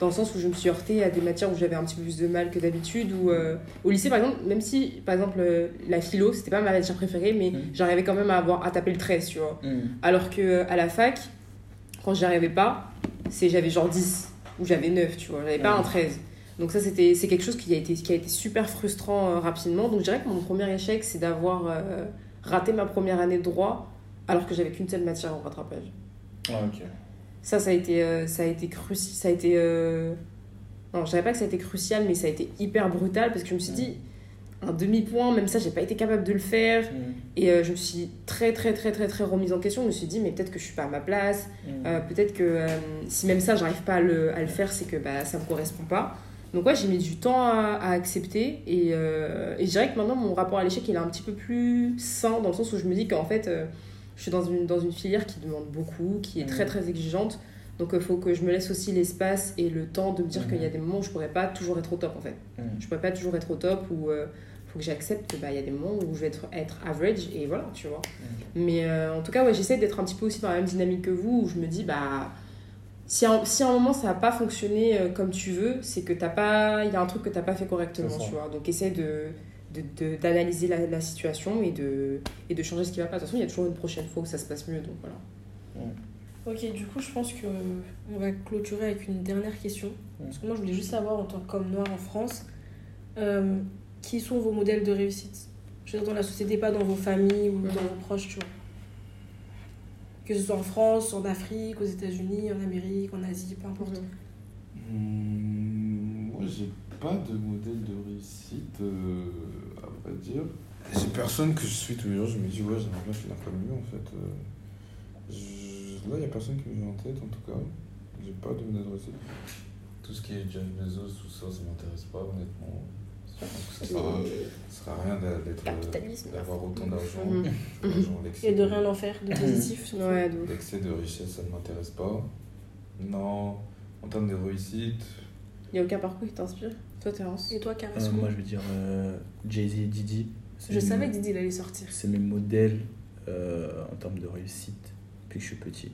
Dans le sens où je me suis heurtée à des matières où j'avais un petit peu plus de mal que d'habitude. Ou euh, au lycée, par exemple, même si, par exemple, euh, la philo, c'était pas ma matière préférée, mais Mhm. j'arrivais quand même à, avoir, à taper le 13, tu vois. Alors que à la fac, quand j'y arrivais pas, c'est j'avais genre 10 ou j'avais 9, tu vois. J'avais pas Ouais. un 13. Donc ça, c'était, c'est quelque chose qui a, été, qui a été super frustrant rapidement. Donc je dirais que mon premier échec, c'est d'avoir raté ma première année de droit alors que j'avais qu'une seule matière en rattrapage. Ah, ok. Ça, ça a été, euh, ça a été crucial. Ça a été. euh, Non, je savais pas que ça a été crucial, mais ça a été hyper brutal parce que je me suis dit, un demi-point, même ça, j'ai pas été capable de le faire. Et euh, je me suis très, très, très, très, très remise en question. Je me suis dit, mais peut-être que je suis pas à ma place. Peut-être que si même ça, j'arrive pas à le, à le faire, c'est que bah, ça me correspond pas. Donc, ouais, j'ai mis du temps à, à accepter. Et, et je dirais que maintenant, mon rapport à l'échec, il est un petit peu plus sain dans le sens où je me dis qu'en fait, je suis dans une, dans une filière qui demande beaucoup, qui est très, Mhm. très exigeante. Donc, il faut que je me laisse aussi l'espace et le temps de me dire qu'il y a des moments où je pourrais pas toujours être au top, en fait. Mhm. Je pourrais pas toujours être au top ou euh, faut que j'accepte qu'il y a des moments où je vais être, être average et voilà, tu vois. Mais euh, en tout cas, ouais, j'essaie d'être un petit peu aussi dans la même dynamique que vous où je me dis, bah, si à, si à un moment ça n'a pas fonctionné euh, comme tu veux, c'est que t'as pas, il y a un truc que t'as pas fait correctement, tu vois. Donc essaie de- d'analyser la, la situation et de, et de changer ce qui va pas. De toute façon, il y a toujours une prochaine fois où ça se passe mieux, donc voilà. Ok, du coup, je pense que on va clôturer avec une dernière question. Parce que moi, je voulais juste savoir, en tant qu'homme noir en France, euh, qui sont vos modèles de réussite? Je veux dire, dans la société, pas dans vos familles ou dans vos proches, tu vois. Que ce soit en France, en Afrique, aux États-Unis, en Amérique, en Asie, peu importe. Hmm, moi, j'ai pas de modèle de réussite, euh, vrai dire. J'ai personne que je suis tous les jours, je me dis, ouais, j'aimerais bien finir comme lui, en fait. Euh, je- Là, il n'y a personne qui me vient en tête, en tout cas. J'ai pas de réussite. Tout ce qui est Jeff Bezos, tout ça, ça m'intéresse pas, honnêtement. Ça sert à, ça sert à rien d'être, euh, Capitalisme. d'avoir autant d'argent. Mhm. L'excès Et de rien en faire, de positif. Ouais. L'excès de richesse, ça ne m'intéresse pas. Non, en termes de réussite, Il y a aucun parcours qui t'inspire? Toi, Terence Et toi, Euh, Carrasco moi, je vais dire euh, Jay-Z et Didi. Je mes- savais que Didi il allait sortir. C'est mes modèles euh, en termes de réussite depuis que je suis petit.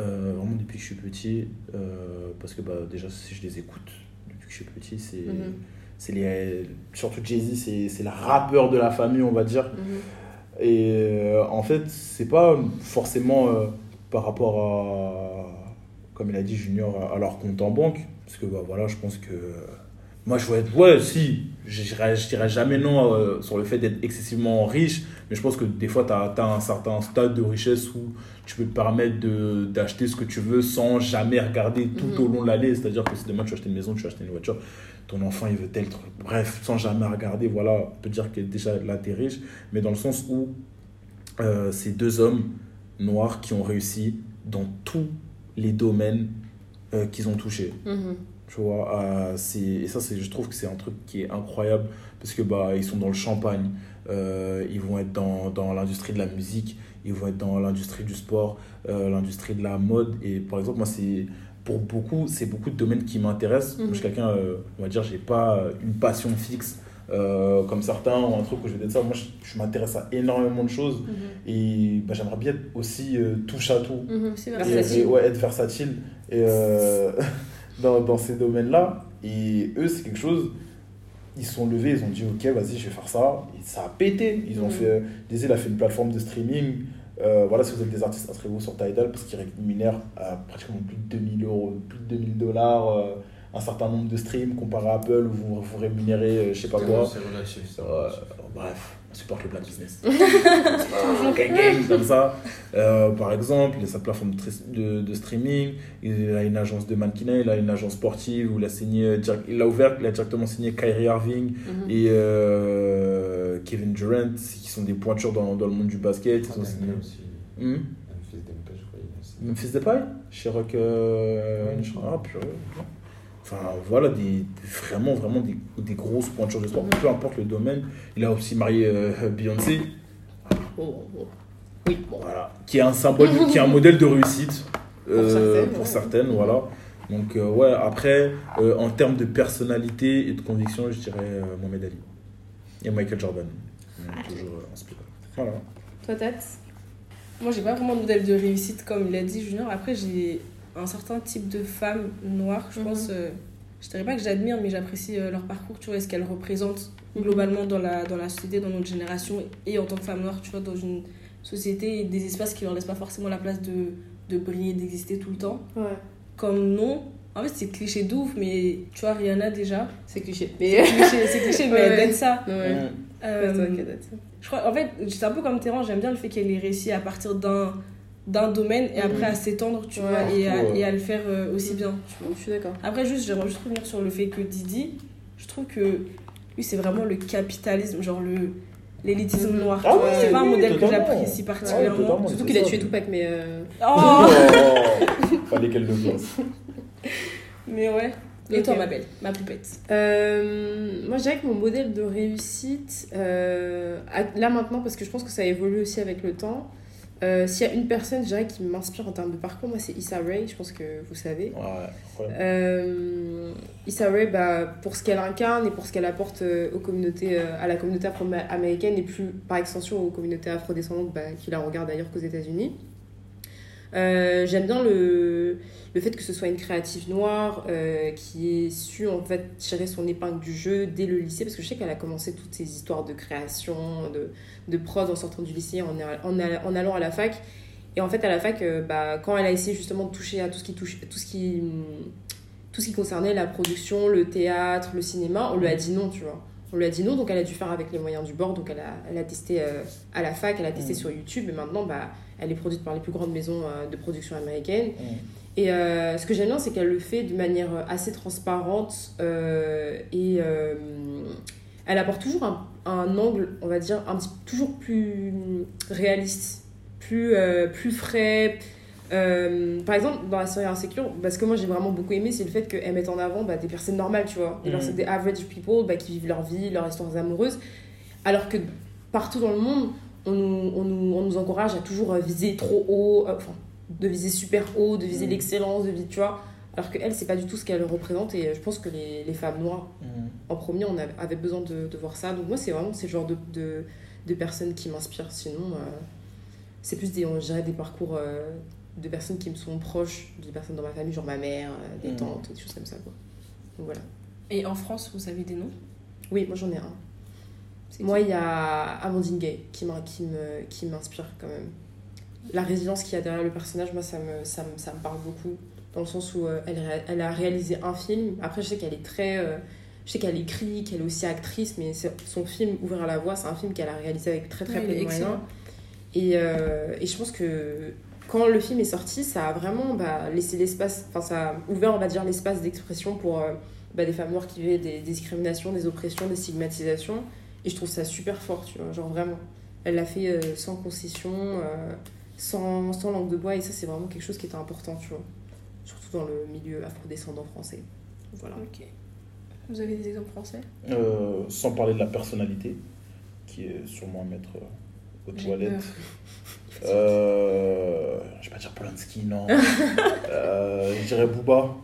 Euh, vraiment depuis que je suis petit, euh, parce que bah, déjà, si je les écoute depuis que je suis petit, c'est. Mhm. c'est les, surtout Jay-Z, c'est, le rappeur de la famille, on va dire. Mhm. Et euh, en fait, c'est pas forcément euh, par rapport à, comme il a dit, Junior, à, à leur compte en banque. Parce que bah, voilà, je pense que. Moi, je être. Ouais, si, je dirais, jamais non euh, sur le fait d'être excessivement riche. Mais je pense que des fois, tu as atteint un certain stade de richesse où tu peux te permettre de, d'acheter ce que tu veux sans jamais regarder tout Mhm. au long de l'année. C'est-à-dire que si demain tu acheter une maison, tu acheter une voiture, ton enfant il veut tel truc. Bref, sans jamais regarder, voilà, on peut dire que déjà là, tu es riche. Mais dans le sens où euh, c'est deux hommes noirs qui ont réussi dans tous les domaines euh, qu'ils ont touché. Mhm. Tu vois, euh, c'est, et ça, c'est, je trouve que c'est un truc qui est incroyable parce que bah, ils sont dans le champagne, euh, ils vont être dans, dans l'industrie de la musique, ils vont être dans l'industrie du sport, euh, l'industrie de la mode. Et par exemple, moi, c'est, pour beaucoup, c'est beaucoup de domaines qui m'intéressent. Moi, je suis Mhm. quelqu'un, euh, on va dire, j'ai pas une passion fixe euh, comme certains ou un truc où je vais dire ça. Moi, je, je m'intéresse à énormément de choses et bah, j'aimerais bien être aussi euh, touche à tout. Mhm. C'est Et- ouais, être versatile et, euh, dans, dans ces domaines-là. Et eux, c'est quelque chose, ils se sont levés, ils ont dit ok, vas-y, je vais faire ça. Et ça a pété. Ils ont Mhm. fait, Daisy, il a fait une plateforme de streaming. Euh, voilà, si vous êtes des artistes, inscrivez-vous sur Tidal parce qu'ils rémunèrent à pratiquement plus de 2000 euros, plus de 2000 dollars. euh, un certain nombre de streams comparé à Apple où vous, vous rémunérez euh, je sais pas quoi. C'est relatif, Euh, relatif. bref, supporte le black business. gang, gang, comme ça. Euh, par exemple, il a sa plateforme de, de, de streaming, il a une agence de mannequinat, il a une agence sportive où il a signé, il a ouvert, il a directement signé Kyrie Irving Mhm. et euh, Kevin Durant, qui sont des pointures dans, dans le monde du basket. Ils ont signé. Dembélé aussi. Hmm? Memphis je crois. signé. Memphis Depay? Chez Rock. Euh, ah, purée. Enfin, voilà, des, vraiment, vraiment des, des grosses pointures de sport. Mhm. Peu importe le domaine. Il a aussi marié euh, Beyoncé. Oh, oh. Oui, bon. Voilà. Qui est un symbole, qui est un modèle de réussite. euh, certaines, pour ouais. certaines, voilà. Donc, euh, ouais, après, euh, en termes de personnalité et de conviction, je dirais euh, Mohamed Ali. Et Michael Jordan. Donc, toujours euh, inspiré. Voilà. Toi, Tat? Moi, j'ai pas vraiment de modèle de réussite, comme il a dit Junior. Après, j'ai un certain type de femme noire, je Mhm. pense. euh, je dirais pas que j'admire, mais j'apprécie euh, leur parcours, tu vois, et ce qu'elles représentent Mhm. globalement dans la, dans la société, dans notre génération, et en tant que femme noire, tu vois, dans une société et des espaces qui leur laissent pas forcément la place de, de briller, d'exister tout le temps. Ouais. Comme non. En fait, c'est cliché de ouf, mais tu vois, Rihanna déjà. C'est cliché. C'est Mais. cliché, c'est cliché, mais elle Ouais. donne ça. Ouais. Mm. Euh, C'est toi qui as dit ça. je crois, en fait, c'est un peu comme Terran, j'aime bien le fait qu'elle ait réussi à partir d'un d'un domaine et après à s'étendre, tu Ouais, vois, et à, ouais. et à le faire euh, aussi Mhm. bien. tu vois. Je suis d'accord. Après, juste, j'aimerais juste revenir sur le fait que Didi, je trouve que lui, c'est vraiment le capitalisme, genre le l'élitisme Mhm. noir. Ah ouais, c'est pas un oui, modèle que j'apprécie Ouais, particulièrement. Surtout qu'il a tué Tupac, mais. euh, oh Fallait qu'elle le fasse. Mais ouais. Et toi, ma belle, ma poupette? Euh, moi, je dirais que mon modèle de réussite, euh, là maintenant, parce que je pense que ça évolue aussi avec le temps, euh, s'il y a une personne, je dirais, qui m'inspire en termes de parcours, moi, c'est Issa Rae, je pense que vous savez. Ouais. Euh, Issa Rae, bah, pour ce qu'elle incarne et pour ce qu'elle apporte euh, aux communautés, à la communauté afro-américaine et plus par extension aux communautés afrodescendantes bah, qui la regardent ailleurs qu'aux États-Unis. Euh, J'aime bien le, le fait que ce soit une créative noire euh, qui ait su en fait tirer son épingle du jeu dès le lycée parce que je sais qu'elle a commencé toutes ces histoires de création, de, de prod en sortant du lycée, en, en, en allant à la fac. Et en fait, à la fac, euh, bah, quand elle a essayé justement de toucher à tout ce qui, touche, tout ce qui, tout ce qui concernait la production, le théâtre, le cinéma, on lui a dit non, tu vois. On lui a dit non, donc elle a dû faire avec les moyens du bord. Donc elle a, elle a testé euh, à la fac, elle a testé Mm. sur YouTube, et maintenant, bah, elle est produite par les plus grandes maisons euh, de production américaines. Mm. Et euh, ce que j'aime bien, c'est qu'elle le fait de manière assez transparente euh, et euh, elle apporte toujours un, un angle, on va dire, un petit, toujours plus réaliste, plus, euh, plus frais. Euh, par exemple, dans la série Insecure, bah, ce que moi j'ai vraiment beaucoup aimé, c'est le fait qu'elle mette en avant bah, des personnes normales, tu vois, des, Mhm. personnes- des average people bah, qui vivent leur vie, leurs histoires amoureuses, alors que partout dans le monde, on nous, on nous, on nous encourage à toujours euh, viser trop haut, euh, enfin, de viser super haut, de viser Mhm. l'excellence, de viser, tu vois. Alors qu'elle, c'est pas du tout ce qu'elle représente, et euh, je pense que les, les femmes noires, Mm. en premier, on avait, besoin de, de voir ça. Donc moi, c'est vraiment ce genre de, de, de personnes qui m'inspirent. Sinon, euh, c'est plus des, on dirait des parcours euh, de personnes qui me sont proches, des personnes dans ma famille, genre ma mère, des Mhm. tantes, des choses comme ça. Quoi. Donc voilà. Et en France, vous avez des noms? Oui, moi j'en ai un. Moi, il y a Amandine Gay qui m'inspire quand même. La résilience qu'il y a derrière le personnage, moi, ça me, ça me, ça me parle beaucoup. Dans le sens où euh, elle, a réalisé un film. Après, je sais qu'elle est très. euh, je sais qu'elle écrit, qu'elle est aussi actrice, mais son film Ouvrir la voie, c'est un film qu'elle a réalisé avec très très Ouais, peu de moyens. Et, euh, et je pense que quand le film est sorti, ça a vraiment bah, laissé l'espace, enfin ça a ouvert, on va dire, l'espace d'expression pour bah, des femmes noires qui vivaient des discriminations, des oppressions, des stigmatisations. Et je trouve ça super fort, tu vois, genre vraiment. Elle l'a fait euh, sans concession, euh, sans, sans langue de bois, et ça, c'est vraiment quelque chose qui était important, tu vois. surtout dans le milieu afrodescendant français. Voilà. Ok. Vous avez des exemples français? Euh, sans parler de la personnalité, qui est sûrement à mettre aux toilettes. Euh, je vais pas dire Polanski, non. Euh, je dirais Booba.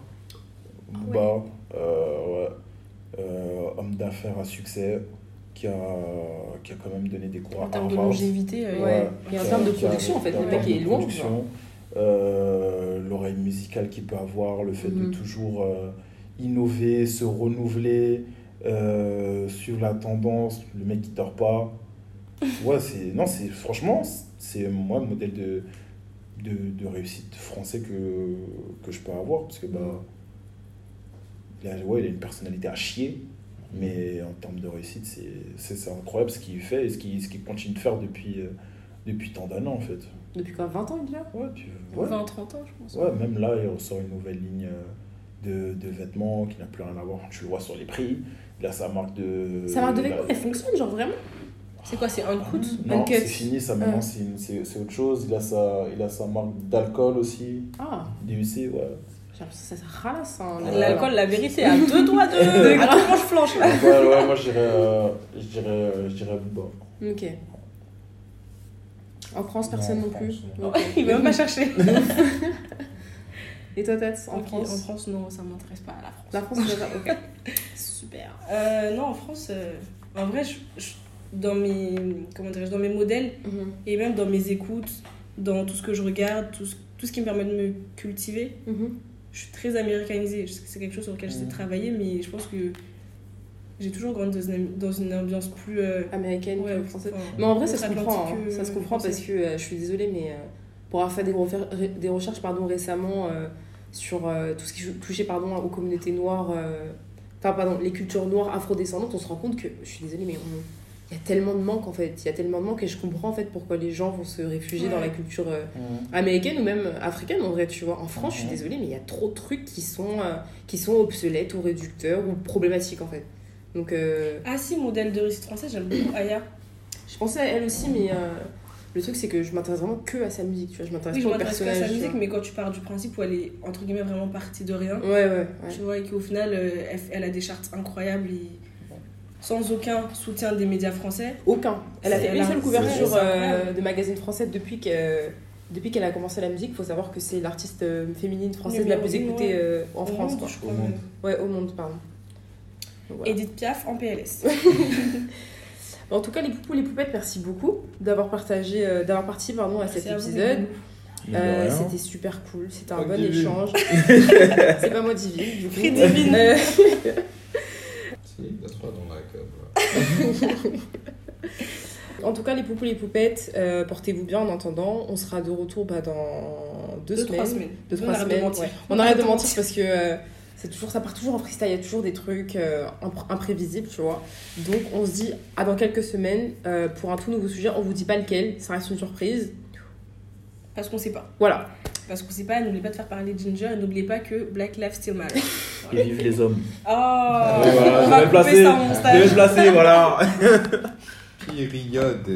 Booba, euh, ouais. Euh, homme d'affaires à succès, qui a, qui a quand même donné des cours En à termes de longévité, euh, Ouais. Et en termes de a- production, en fait, le en mec est loin, euh, L'oreille musicale qu'il peut avoir, le fait de toujours euh, innover, se renouveler, euh, suivre la tendance, le mec qui dort pas. Ouais, c'est. Non, c'est. Franchement, c'est moi le modèle de, de, de réussite français que, que je peux avoir. Parce que, bah. Il a, ouais, il a une personnalité à chier. Mais en termes de réussite, c'est- incroyable ce qu'il fait et ce qu'il continue de faire depuis, euh, depuis tant d'années, en fait. Depuis quoi 20 ans déjà Ouais, puis, ouais. 20-30 ans, je pense. Ouais, même là, il ressort une nouvelle ligne euh, de, de vêtements qui n'a plus rien à voir. Tu le vois sur les prix. Il a sa marque de. Sa marque de vêtements, elle fonctionne, genre vraiment? C'est quoi, c'est un coup Non, c'est fini, ça maintenant, Ah. c'est c'est autre chose. Il a sa, il a sa marque d'alcool aussi. Ah, DUC, ouais. J'ai l'impression que ça, ça ralasse. Hein, Ouais. L'alcool, la vérité, à deux doigts de. à deux manches flanches, là. Ouais, ouais, moi, je dirais, euh, je dirais, euh, je dirais Booba. Ok. En France, personne non, Non, plus. France, Ok. Il veut même pas chercher. Et toi, Tats, en France En France, non, ça m'intéresse pas, la France. La France, déjà Ok. Super. Euh, non, en France, euh, en vrai, je, je- dans, mes, comment dirais-je, dans mes modèles Mhm. et même dans mes écoutes, dans tout ce que je regarde, tout ce, tout ce qui me permet de me cultiver, Mhm. Je suis très américanisée. C'est quelque chose sur lequel j'essaie de Mhm. travailler, mais je pense que j'ai toujours grandi dans une, dans une ambiance plus. euh, Américaine ouais, française. enfin, Mais en vrai, ça se comprend. hein. Ça se comprend parce que euh, je suis désolée, mais euh, pour avoir fait des, recherches pardon, récemment euh, sur euh, tout ce qui touchait pardon, aux communautés noires, euh, enfin, pardon, les cultures noires afrodescendantes, on se rend compte que, je suis désolée, mais on- il y a tellement de manque en fait. Il y a tellement de manque et je comprends en fait pourquoi les gens vont se réfugier dans la culture euh, américaine ou même africaine en vrai, tu vois. En France, je suis Mhm. désolée, mais il y a trop de trucs qui sont, euh, qui sont obsolètes ou réducteurs ou problématiques en fait. Donc, euh, Ah si, modèle de réussite français, j'aime beaucoup Aya. je pensais à elle aussi, mais euh, le truc c'est que je m'intéresse vraiment que à sa musique, tu vois. Je m'intéresse Oui, je pas au à sa musique, mais quand tu pars du principe où elle est entre guillemets vraiment partie de rien, Ouais, ouais, ouais. tu vois, et qu'au final, euh, elle, elle a des charts incroyables et sans aucun soutien des médias français. Aucun. Elle a fait une seule couverture euh, de magazine français depuis que. Depuis qu'elle a commencé la musique, il faut savoir que c'est l'artiste euh, féminine française la plus écoutée ouais. euh, en Au France. monde, Quoi. Au monde. Ouais, au monde, pardon. Donc, voilà. Edith Piaf en PLS. En tout cas, les poupous, les poupettes, merci beaucoup d'avoir partagé, euh, d'avoir participé pardon, à cet épisode. Euh. C'était super cool, c'était un bon divine. échange. c'est pas moi divine, du coup. Divine. Euh, Si, la trois dans la cave. En tout cas, les poupous, les poupettes, euh, portez-vous bien en entendant. On sera de retour bah, dans deux, Deux, semaines. trois semaines. Deux, On arrête de ouais. On arrête de mentir parce que euh, c'est toujours, ça part toujours en freestyle, il y a toujours des trucs euh, impr- imprévisibles, tu vois. Donc on se dit à dans quelques semaines pour un tout nouveau sujet. On vous dit pas lequel, ça reste une surprise. Parce qu'on sait pas. Voilà. Parce qu'on sait pas, n'oubliez pas de faire parler Ginger et n'oubliez pas que Black Lives Still Matter. Et vive les hommes. Oh, Ouais, voilà, on je va couper placer. ça au montage. Je vais placer, voilà. Période.